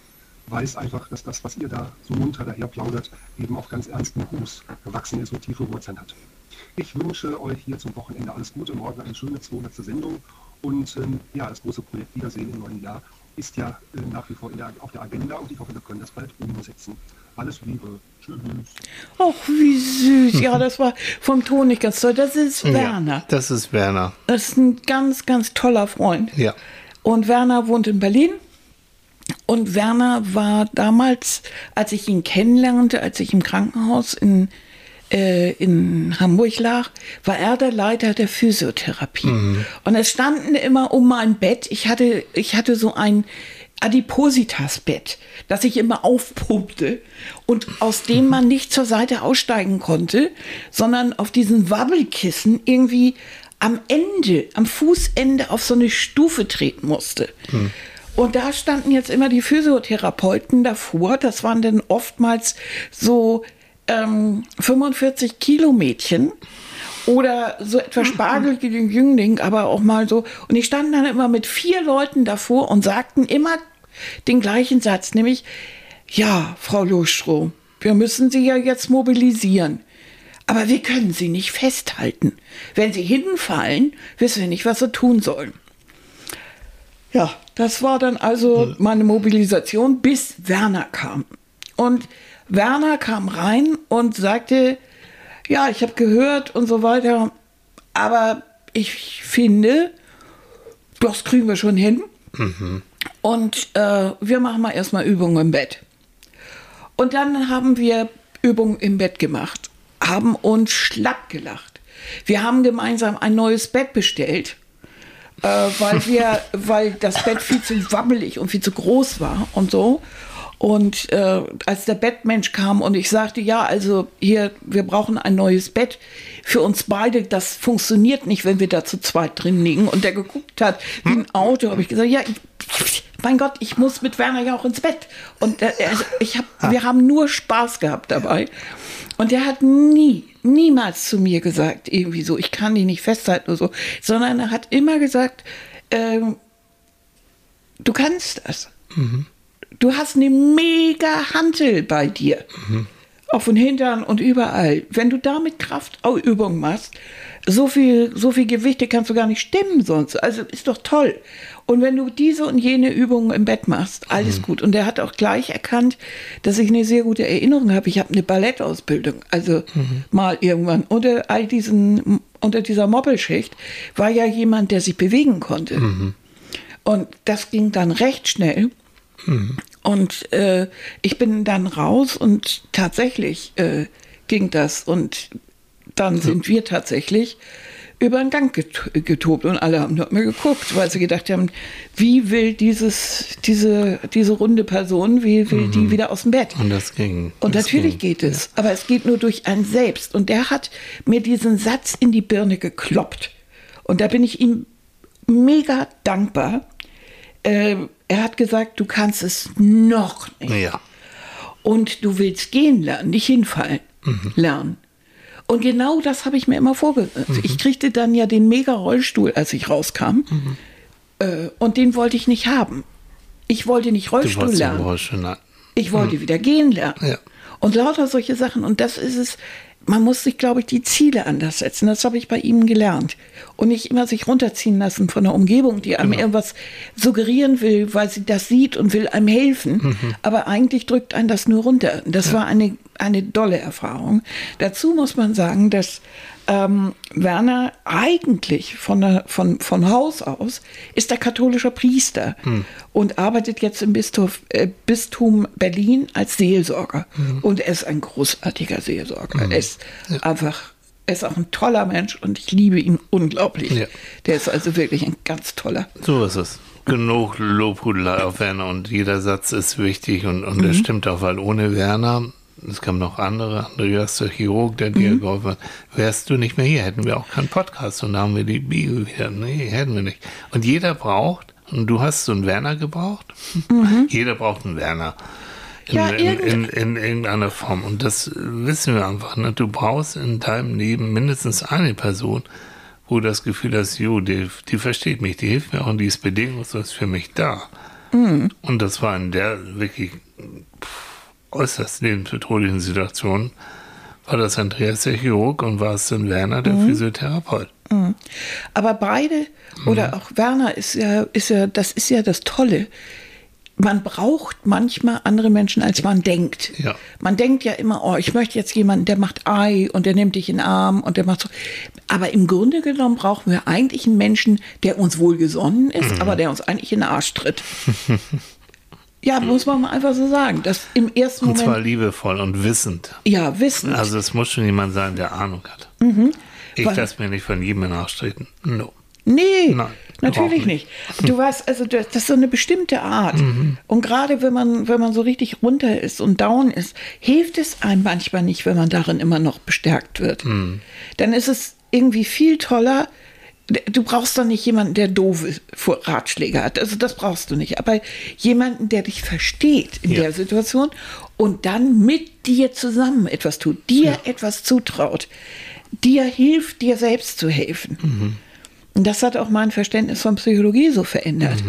weiß einfach, dass das, was ihr da so munter daher plaudert, eben auf ganz ernsten Fuß gewachsen ist und tiefe Wurzeln hat. Ich wünsche euch hier zum Wochenende alles Gute, morgen eine schöne 200. Sendung und ähm, ja, das große Projekt Wiedersehen im neuen Jahr ist ja äh, nach wie vor in der, auf der Agenda und ich hoffe, wir können das bald umsetzen. Alles Liebe. Tschüss. Ach, wie süß. Ja, das war vom Ton nicht ganz toll. Das ist Werner. Ja, das ist Werner. Das ist ein ganz, ganz toller Freund. Ja. Und Werner wohnt in Berlin. Und Werner war damals, als ich ihn kennenlernte, als ich im Krankenhaus in, äh, in Hamburg lag, war er der Leiter der Physiotherapie. Und es standen immer um mein Bett. Ich hatte, ich hatte so ein Adipositas-Bett, das ich immer aufpumpte und aus dem man nicht zur Seite aussteigen konnte, sondern auf diesen Wabbelkissen irgendwie am Ende, am Fußende auf so eine Stufe treten musste. Und da standen jetzt immer die Physiotherapeuten davor. Das waren dann oftmals so ähm, 45 Kilo Mädchen oder so etwas spargelige Jüngling, aber auch mal so. Und die standen dann immer mit vier Leuten davor und sagten immer den gleichen Satz, nämlich, ja, Frau Lohstroh, wir müssen Sie ja jetzt mobilisieren. Aber wir können Sie nicht festhalten. Wenn Sie hinfallen, wissen wir nicht, was wir tun sollen. Ja, das war dann also meine Mobilisation, bis Werner kam. Und Werner kam rein und sagte, ja, ich habe gehört und so weiter, aber ich finde, das kriegen wir schon hin. Und äh, wir machen mal erstmal Übungen im Bett. Und dann haben wir Übungen im Bett gemacht, haben uns schlapp gelacht. Wir haben gemeinsam ein neues Bett bestellt, äh, weil, wir, (laughs) weil das Bett viel zu wabbelig und viel zu groß war und so. Und äh, als der Bettmensch kam und ich sagte, ja, also hier, wir brauchen ein neues Bett für uns beide, das funktioniert nicht, wenn wir da zu zweit drin liegen. Und der geguckt hat wie ein Auto, habe ich gesagt, ja, ich, mein Gott, ich muss mit Werner ja auch ins Bett. Und äh, ich hab, wir haben nur Spaß gehabt dabei. Und der hat nie, niemals zu mir gesagt, irgendwie so, ich kann dich nicht festhalten oder so, sondern er hat immer gesagt, ähm, du kannst das. Du hast eine mega Hantel bei dir. Auf den Hintern und überall. Wenn du damit Kraftübungen machst, so viel, so viel Gewichte kannst du gar nicht stemmen sonst. Also ist doch toll. Und wenn du diese und jene Übungen im Bett machst, alles gut. Und er hat auch gleich erkannt, dass ich eine sehr gute Erinnerung habe. Ich habe eine Ballettausbildung. Also mal irgendwann unter all diesen, unter dieser Moppelschicht war ja jemand, der sich bewegen konnte. Und das ging dann recht schnell. Und äh, ich bin dann raus und tatsächlich äh, ging das. Und dann sind wir tatsächlich über den Gang get getobt und alle haben nur geguckt, weil sie gedacht haben, wie will dieses, diese, diese runde Person, wie will die wieder aus dem Bett? Und das ging. Und das natürlich ging. geht es, aber es geht nur durch ein Selbst. Und der hat mir diesen Satz in die Birne gekloppt. Und da bin ich ihm mega dankbar. Äh, er hat gesagt, du kannst es noch nicht. Ja. Und du willst gehen lernen, nicht hinfallen lernen. Und genau das habe ich mir immer vorgesetzt. Ich kriegte dann ja den Mega-Rollstuhl, als ich rauskam. Äh, und den wollte ich nicht haben. Ich wollte nicht Rollstuhl lernen. schon na- Ich wollte wieder gehen lernen. Ja. Und lauter solche Sachen. Und das ist es, man muss sich, glaube ich, die Ziele anders setzen. Das habe ich bei ihm gelernt. Und nicht immer sich runterziehen lassen von der Umgebung, die einem irgendwas suggerieren will, weil sie das sieht und will einem helfen. Aber eigentlich drückt einen das nur runter. Das war eine, eine dolle Erfahrung. Dazu muss man sagen, dass ähm, Werner eigentlich von, der, von, von Haus aus ist er katholischer Priester und arbeitet jetzt im Bistum, äh, Bistum Berlin als Seelsorger. Und er ist ein großartiger Seelsorger. Er ist einfach, er ist auch ein toller Mensch und ich liebe ihn unglaublich. Ja. Der ist also wirklich ein ganz toller. So ist es. Genug Lobhudelei auf Werner und jeder Satz ist wichtig und, und das stimmt auch, weil ohne Werner, es kamen noch andere, Andreas der Chirurg, der dir geholfen hat, wärst du nicht mehr hier, hätten wir auch keinen Podcast und da haben wir die Bio wieder. Nee, hätten wir nicht. Und jeder braucht, und du hast so einen Werner gebraucht, (laughs) jeder braucht einen Werner. In, Ja, in, in, in irgendeiner Form. Und das wissen wir einfach. Ne? Du brauchst in deinem Leben mindestens eine Person, wo du das Gefühl hast, jo, die, die versteht mich, die hilft mir auch und die ist bedingungslos für mich da. Und das war in der wirklich pff, äußerst lebensbedrohlichen Situation, war das Andreas der Chirurg und war es dann Werner der Physiotherapeut. Aber beide, oder auch Werner ist ja, ist ja, das ist ja das Tolle. man braucht manchmal andere Menschen, als man denkt. Ja. Man denkt ja immer, oh, ich möchte jetzt jemanden, der macht Ei und der nimmt dich in den Arm und der macht so. Aber im Grunde genommen brauchen wir eigentlich einen Menschen, der uns wohlgesonnen ist, Mhm. aber der uns eigentlich in den Arsch tritt. (laughs) ja, muss man mal einfach so sagen. Das im ersten Und zwar Moment, liebevoll und wissend. ja, wissen. Also es muss schon jemand sein, der Ahnung hat. Ich Mhm. Weil- lasse mir nicht von jedem nachtreten. No. Nee, Nein, natürlich überhaupt nicht. Du weißt, also das, das ist so eine bestimmte Art. Mhm. Und gerade wenn man, wenn man so richtig runter ist und down ist, hilft es einem manchmal nicht, wenn man darin immer noch bestärkt wird. Mhm. Dann ist es irgendwie viel toller. Du brauchst doch nicht jemanden, der doofe Ratschläge hat. Also das brauchst du nicht. Aber jemanden, der dich versteht in Ja. der Situation und dann mit dir zusammen etwas tut, dir etwas zutraut, dir hilft, dir selbst zu helfen. Und das hat auch mein Verständnis von Psychologie so verändert.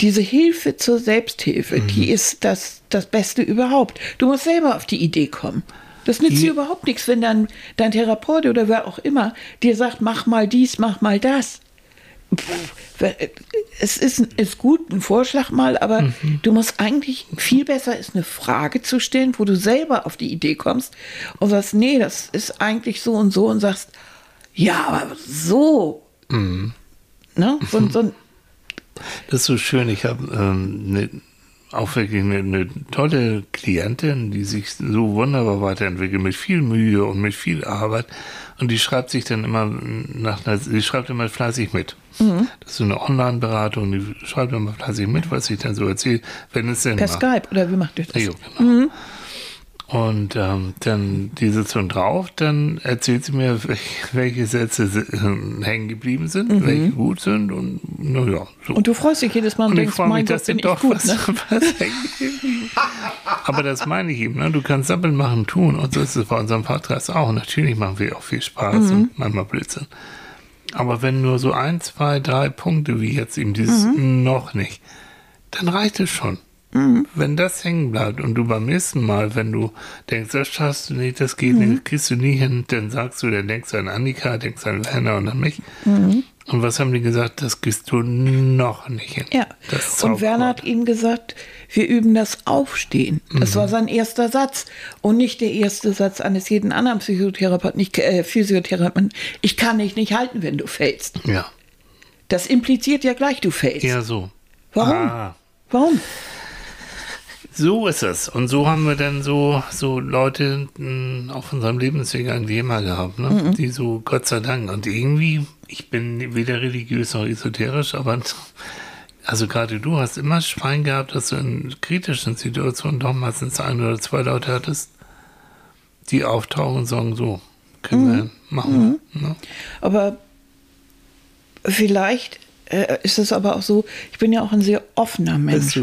Diese Hilfe zur Selbsthilfe, die ist das, das Beste überhaupt. Du musst selber auf die Idee kommen. Das nützt Die- dir überhaupt nichts, wenn dein, dein Therapeut oder wer auch immer dir sagt, mach mal dies, mach mal das. Pff, Es ist, ist gut, ein Vorschlag mal, aber du musst eigentlich, viel besser ist eine Frage zu stellen, wo du selber auf die Idee kommst und sagst, nee, das ist eigentlich so und so und sagst, ja, aber so. Ne? So, so ein, Das ist so schön. Ich habe ähm, ne, auch wirklich eine, eine tolle Klientin, die sich so wunderbar weiterentwickelt, mit viel Mühe und mit viel Arbeit. Und die schreibt sich dann immer nach einer, sie schreibt immer fleißig mit. Mhm. Das ist so eine Online-Beratung, die schreibt immer fleißig mit, was ich dann so erzähle, wenn es denn per macht. Skype, oder wie macht ihr das? Jo, genau. Und ähm, dann die Sitzung drauf, dann erzählt sie mir, welche, welche Sätze si- äh, hängen geblieben sind, welche gut sind und naja, so. Mhm. Und du freust dich jedes Mal und, Und ich denkst, freue mich, mein dass Gott, bin ich doch gut. was, Ne? (laughs) was hängen geblieben ist. Aber das meine ich eben, ne? du kannst Sappeln machen, tun und so ist es bei unserem Podcast auch. Natürlich machen wir auch viel Spaß Mhm. und manchmal Blödsinn. Aber wenn nur so ein, zwei, drei Punkte wie jetzt eben dieses Mhm. noch nicht, dann reicht es schon. Wenn das hängen bleibt und du beim nächsten Mal, wenn du denkst, das schaffst du nicht, das geht Mhm. nicht, das kriegst du nie hin, dann sagst du, dann denkst du an Annika, denkst an Werner und an mich. Mhm. Und was haben die gesagt? Das kriegst du noch nicht hin. Ja, Das und Werner hat ihm gesagt, wir üben das Aufstehen. Das Mhm. war sein erster Satz und nicht der erste Satz eines jeden anderen Psychotherapeuten, nicht, äh, Physiotherapeuten. Ich kann dich nicht halten, wenn du fällst. Ja, Das impliziert ja gleich, du fällst. eher so. Warum? Ah, Warum? So ist es. Und so haben wir dann so, so Leute mh, auf unserem Lebensweg eigentlich immer gehabt, ne? Mhm. die so, Gott sei Dank. Und irgendwie, ich bin weder religiös noch esoterisch, aber (laughs) also gerade du hast immer Schwein gehabt, dass du in kritischen Situationen doch meistens ein oder zwei Leute hattest, die auftauchen und sagen, so, können wir, machen wir. Ne? Aber vielleicht äh, ist es aber auch so, ich bin ja auch ein sehr offener Mensch.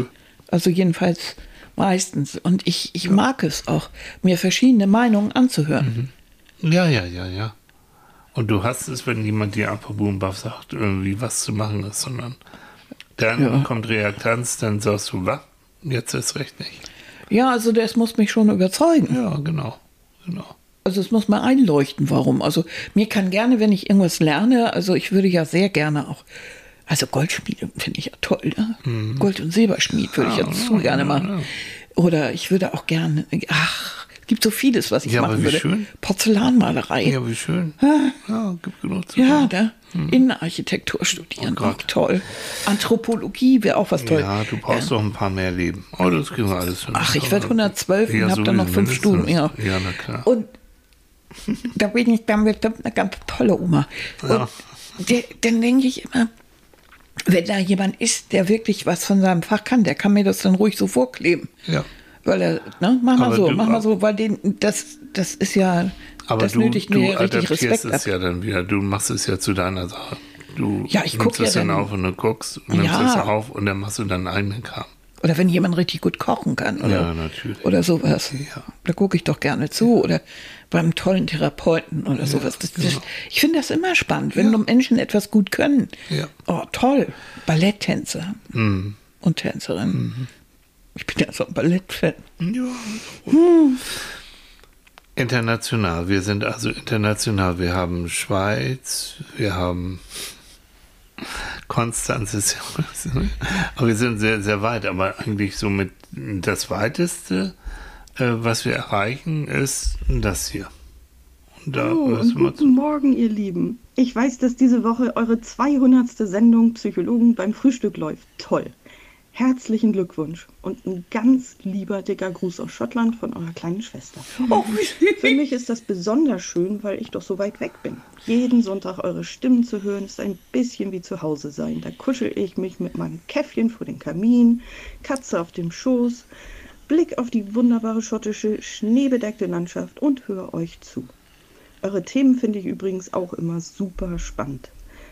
Also jedenfalls meistens. Und ich, ich mag es auch, mir verschiedene Meinungen anzuhören. Ja, ja, ja, ja. Und du hast es, wenn jemand dir apropos Buff sagt, irgendwie was zu machen ist, sondern dann Ja. kommt Reaktanz, dann sagst du, was? Jetzt ist recht nicht. Ja, also das muss mich schon überzeugen. Ja, genau. Genau. Also es muss mal einleuchten, warum. Also mir kann gerne, wenn ich irgendwas lerne, also ich würde ja sehr gerne auch, also Goldschmiede finde ich ja toll, ne? Gold- und Silberschmied würde ich Ja, ja so ja, gerne ja, machen. ja. Oder ich würde auch gerne, ach, es gibt so vieles, was ich Ja, aber machen wie würde. schön. Porzellanmalerei. Ja, wie schön. Ja, gibt genug zu Ja, ne? Innenarchitektur studieren, Oh auch toll. Anthropologie wäre auch was toll. Ja, du brauchst doch ein paar mehr Leben. Oh, das kriegen wir alles hin. Ach, ich werde 112 Ja, und habe dann noch fünf. Stunden. Ja. Ja, na klar. Und da bin ich dann bestimmt eine ganz tolle Oma. Ja. Und der, dann denke ich immer, wenn da jemand ist, der wirklich was von seinem Fach kann, der kann mir das dann ruhig so vorkleben. Ja. Weil er, ne, mach mal Aber so, du- mach mal so, weil den, das, das ist ja, Aber das du, nötigt du mir richtig Respekt es ab. ja dann wieder. Du machst es ja zu deiner Sache. Du Ja, ich guck nimmst ja es dann dann- auf und du guckst und nimmst Ja. es auf und dann machst du deinen eigenen Kram. Oder wenn jemand richtig gut kochen kann. Oder, Ja, natürlich. Oder sowas. Ja. Da gucke ich doch gerne zu. Oder beim tollen Therapeuten oder sowas. Das, das, ich finde das immer spannend, wenn Menschen etwas gut können. Ja. Oh, toll. Balletttänzer Mhm. und Tänzerin. Ich bin ja so ein Ballettfan. Ja. International. Wir sind also international. Wir haben Schweiz, wir haben Konstanz ist ja, (laughs) aber wir sind sehr, sehr weit, aber eigentlich so mit das weiteste, äh, was wir erreichen, ist das hier. Und da Oh, und guten Morgen, ihr Lieben. Ich weiß, dass diese Woche eure 200. Sendung Psychologen beim Frühstück läuft. Toll. Herzlichen Glückwunsch und ein ganz lieber dicker Gruß aus Schottland von eurer kleinen Schwester. Oh. Für mich ist das besonders schön, weil ich doch so weit weg bin. Jeden Sonntag eure Stimmen zu hören, ist ein bisschen wie zu Hause sein. Da kuschel ich mich mit meinem Käffchen vor den Kamin, Katze auf dem Schoß, Blick auf die wunderbare schottische, schneebedeckte Landschaft und höre euch zu. Eure Themen finde ich übrigens auch immer super spannend.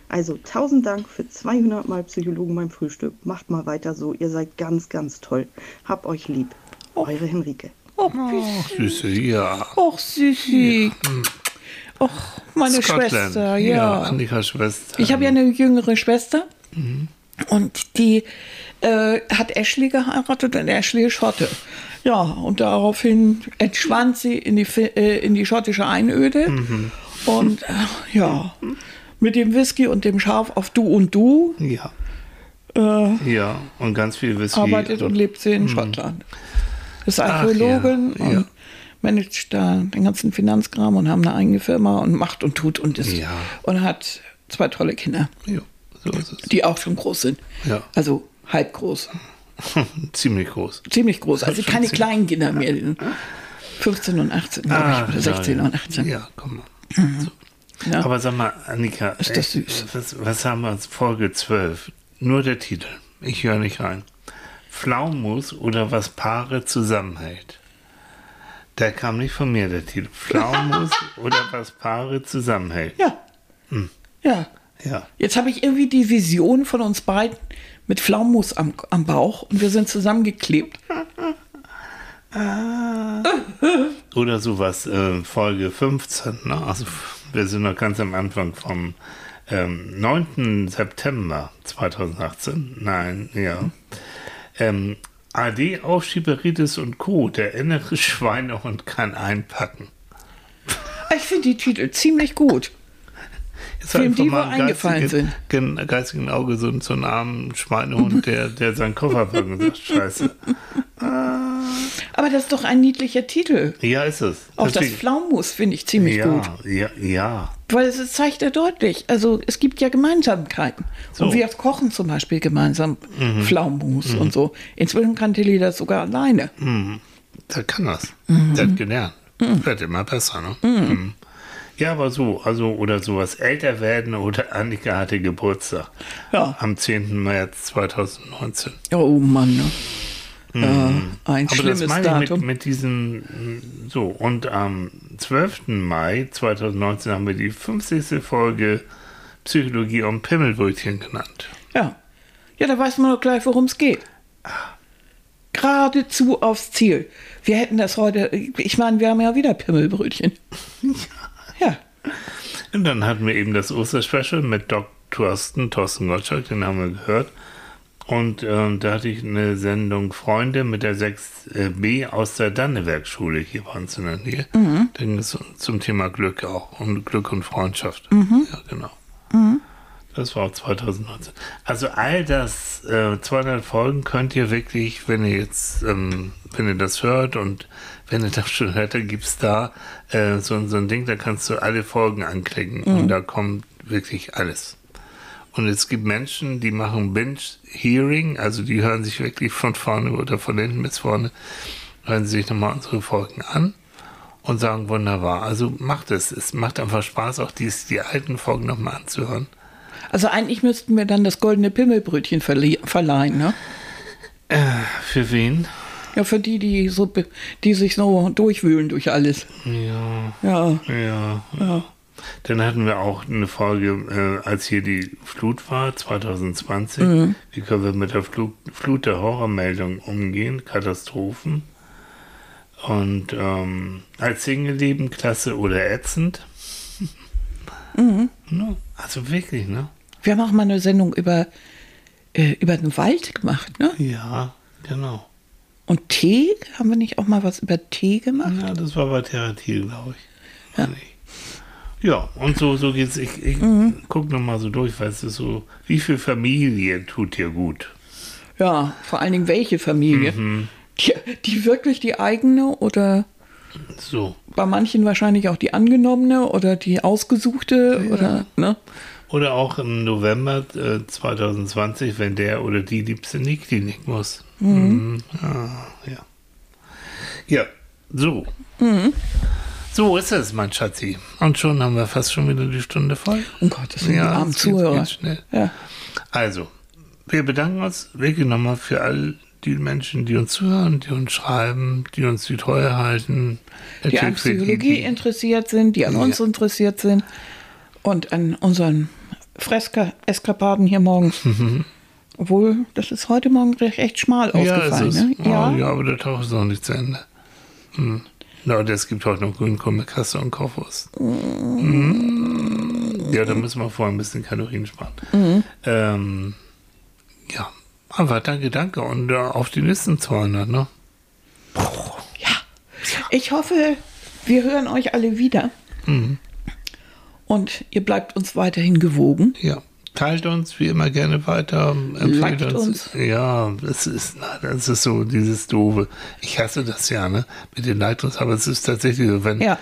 Also tausend Dank für 200 Mal Psychologen beim Frühstück. Macht mal weiter so, ihr seid ganz, ganz toll. Hab euch lieb. Eure Henrike. Oh, süß. Süße, ja. Och, Süßi. Och, meine Scotland. Schwester, ja. Annikas Schwester. Ich habe ja eine jüngere Schwester und die äh, hat Ashley geheiratet und Ashley ist Schotte. Ja, und daraufhin entschwand sie in die, äh, in die schottische Einöde und äh, ja, (laughs) mit dem Whisky und dem Schaf auf Du und Du Ja, äh, ja. Und ganz viel Whisky. arbeitet und lebt sie in Schottland. Ist Ach, Archäologin ja, ja. und managt da den ganzen Finanzkram und haben eine eigene Firma und macht und tut und ist Ja. und hat zwei tolle Kinder, Ja, so ist es. die auch schon groß sind. Ja. Also halb groß, (laughs) Ziemlich groß. ziemlich groß. Also (laughs) keine ziemlich- kleinen Kinder mehr. die sind 15 und 18, glaube Ah, ich, oder 16 ja, und 18. Ja, komm mal. Ja. Aber sag mal, Annika, Ist das ey, süß. Was, was haben wir? Folge 12. Nur der Titel. Ich höre nicht rein. Pflaumus oder was Paare zusammenhält. Der kam nicht von mir, der Titel. Pflaumus (laughs) oder was Paare zusammenhält. ja. Hm. Ja. Ja. Jetzt habe ich irgendwie die Vision von uns beiden mit Pflaumus am, am Bauch und wir sind zusammengeklebt. (laughs) Oder sowas, äh, Folge 15. Ne? Also wir sind noch ganz am Anfang vom ähm, 9. September 2018. Nein, ja. Ähm, AD Aufschieberitis und Co. Der innere (laughs) Schweinehund kann einpacken. Ich finde die Titel ziemlich gut. Jetzt Wem einfach die mal im eingefallen geistigen- gen- geistigen Auge so, so einen armen Schweinehund, der, der seinen Koffer packt und sagt, scheiße. Aber das ist doch ein niedlicher Titel. Ja, ist es. Auch das Deswegen- Pflaumus finde ich ziemlich ja, gut. Ja, ja. Weil es zeigt ja deutlich. Also es gibt ja Gemeinsamkeiten. So. Mhm. Und wir kochen zum Beispiel gemeinsam Pflaumus und so. Inzwischen kann Tilly das sogar alleine. Der kann das. Mhm. Der hat gelernt. Wird immer besser, ne? Mhm. Ja, aber so, also, oder sowas älter werden oder (laughs) Annika hatte Geburtstag. Ja. Am 10. März 2019. Oh Mann, ne? Ja, ein Aber das schlimmes meine ich mit, Datum. mit diesen, mm, so, und am 12. Mai 2019 haben wir die 50. Folge Psychologie um Pimmelbrötchen genannt. Ja. Ja, da weiß man doch gleich, worum es geht. Geradezu aufs Ziel. Wir hätten das heute, ich meine, wir haben ja wieder Pimmelbrötchen. (laughs) Ja. Und dann hatten wir eben das Osterspecial mit Doc Thorsten, Thorsten Gottschalk, den haben wir gehört. Und ähm, da hatte ich eine Sendung Freunde mit der 6b aus der Dannewerkschule hier bei uns in der Nähe. Mhm. Da ging es zum Thema Glück auch und Glück und Freundschaft. Ja, genau. Das war auch 2019. Also all das, äh, 200 Folgen könnt ihr wirklich, wenn ihr jetzt, ähm, wenn ihr das hört und wenn ihr das schon hört, dann gibt's da äh, so, so ein Ding, da kannst du alle Folgen anklicken und da kommt wirklich alles. Und es gibt Menschen, die machen Binge-Hearing, also die hören sich wirklich von vorne oder von hinten bis vorne, hören sie sich nochmal unsere Folgen an und sagen, wunderbar. Also macht es. Es macht einfach Spaß, auch dies, die alten Folgen nochmal anzuhören. Also eigentlich müssten wir dann das goldene Pimmelbrötchen verleihen, ne? Für wen? Ja, für die, die so, die sich so durchwühlen durch alles. Ja, Ja, ja. ja. Dann hatten wir auch eine Folge, äh, als hier die Flut war, 2020. Wie können wir mit der Flut, Flut der Horrormeldung umgehen? Katastrophen. Und ähm, als Single-Leben klasse oder ätzend. (laughs) Ne? Also wirklich, ne? Wir haben auch mal eine Sendung über, äh, über den Wald gemacht, ne? Ja, genau. Und Tee? Haben wir nicht auch mal was über Tee gemacht? Ja, das war bei Therapie, glaube ich. Ja. Ja, und so, so geht's. Ich, ich guck noch mal so durch, weißt du, so, wie viel Familie tut dir gut? Ja, vor allen Dingen welche Familie? Mhm. Die, die wirklich die eigene oder So. bei manchen wahrscheinlich auch die angenommene oder die ausgesuchte oder ne? Oder auch im November äh, 2020, wenn der oder die Liebste in die Klinik muss. Mhm. Ah, ja. Ja, so. So ist es, mein Schatzi. Und schon haben wir fast schon wieder die Stunde voll. Oh Gott, das sind die armen Zuhörer. Ja. Also, wir bedanken uns wirklich nochmal für all die Menschen, die uns zuhören, die uns schreiben, die uns die Treue halten. Die an Psychologie interessiert sind, die an uns Ja. interessiert sind und an unseren Freska-Eskapaden hier morgens. Obwohl, das ist heute Morgen recht, echt schmal Ja, ausgefallen. Ne? Ja. ja, aber der Tag ist noch nicht zu Ende. Hm. Ja, es gibt heute noch Grünkohl mit Kasse und Kochwurst. Mm. Ja, da müssen wir vorher ein bisschen Kalorien sparen. Mhm. Ähm, ja, aber danke, danke. Und äh, auf die nächsten 200, ne? Ich hoffe, wir hören euch alle wieder. Mhm. Und ihr bleibt uns weiterhin gewogen. Ja. Teilt uns wie immer gerne weiter. Empfehlt Liked uns. Ja, es ist, das ist so dieses Doofe. Ich hasse das ja, ne? Mit den Liked uns, aber es ist tatsächlich so, wenn Ja.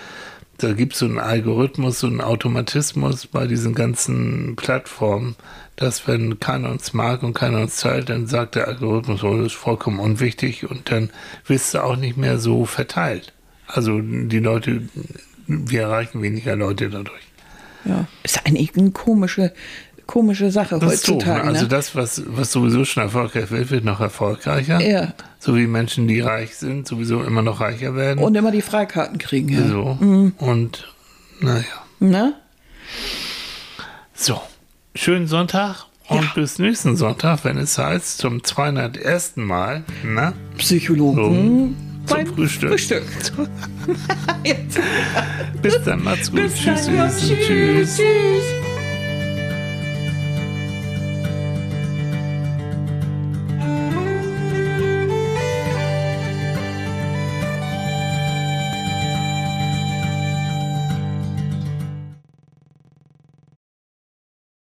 da gibt es so einen Algorithmus, so einen Automatismus bei diesen ganzen Plattformen, dass wenn keiner uns mag und keiner uns teilt, dann sagt der Algorithmus, oh, das ist vollkommen unwichtig und dann wirst du auch nicht mehr so verteilt. Also die Leute, wir erreichen weniger Leute dadurch. Ja. Ist eigentlich eine komische, komische Sache Das ist doof, heutzutage. ne? Also ne? das, was, was sowieso schon erfolgreich wird, wird noch erfolgreicher. Ja. So wie Menschen, die reich sind, sowieso immer noch reicher werden. Und immer die Freikarten kriegen. Ja. so. Und naja. Ne? So, schönen Sonntag und bis nächsten Sonntag, wenn es heißt, zum 201. Mal, na, Psychologen zum beim Frühstück. Frühstück. (laughs) Bis dann, macht's gut. Bis Tschüss. dann. Süßen. tschüss. tschüss.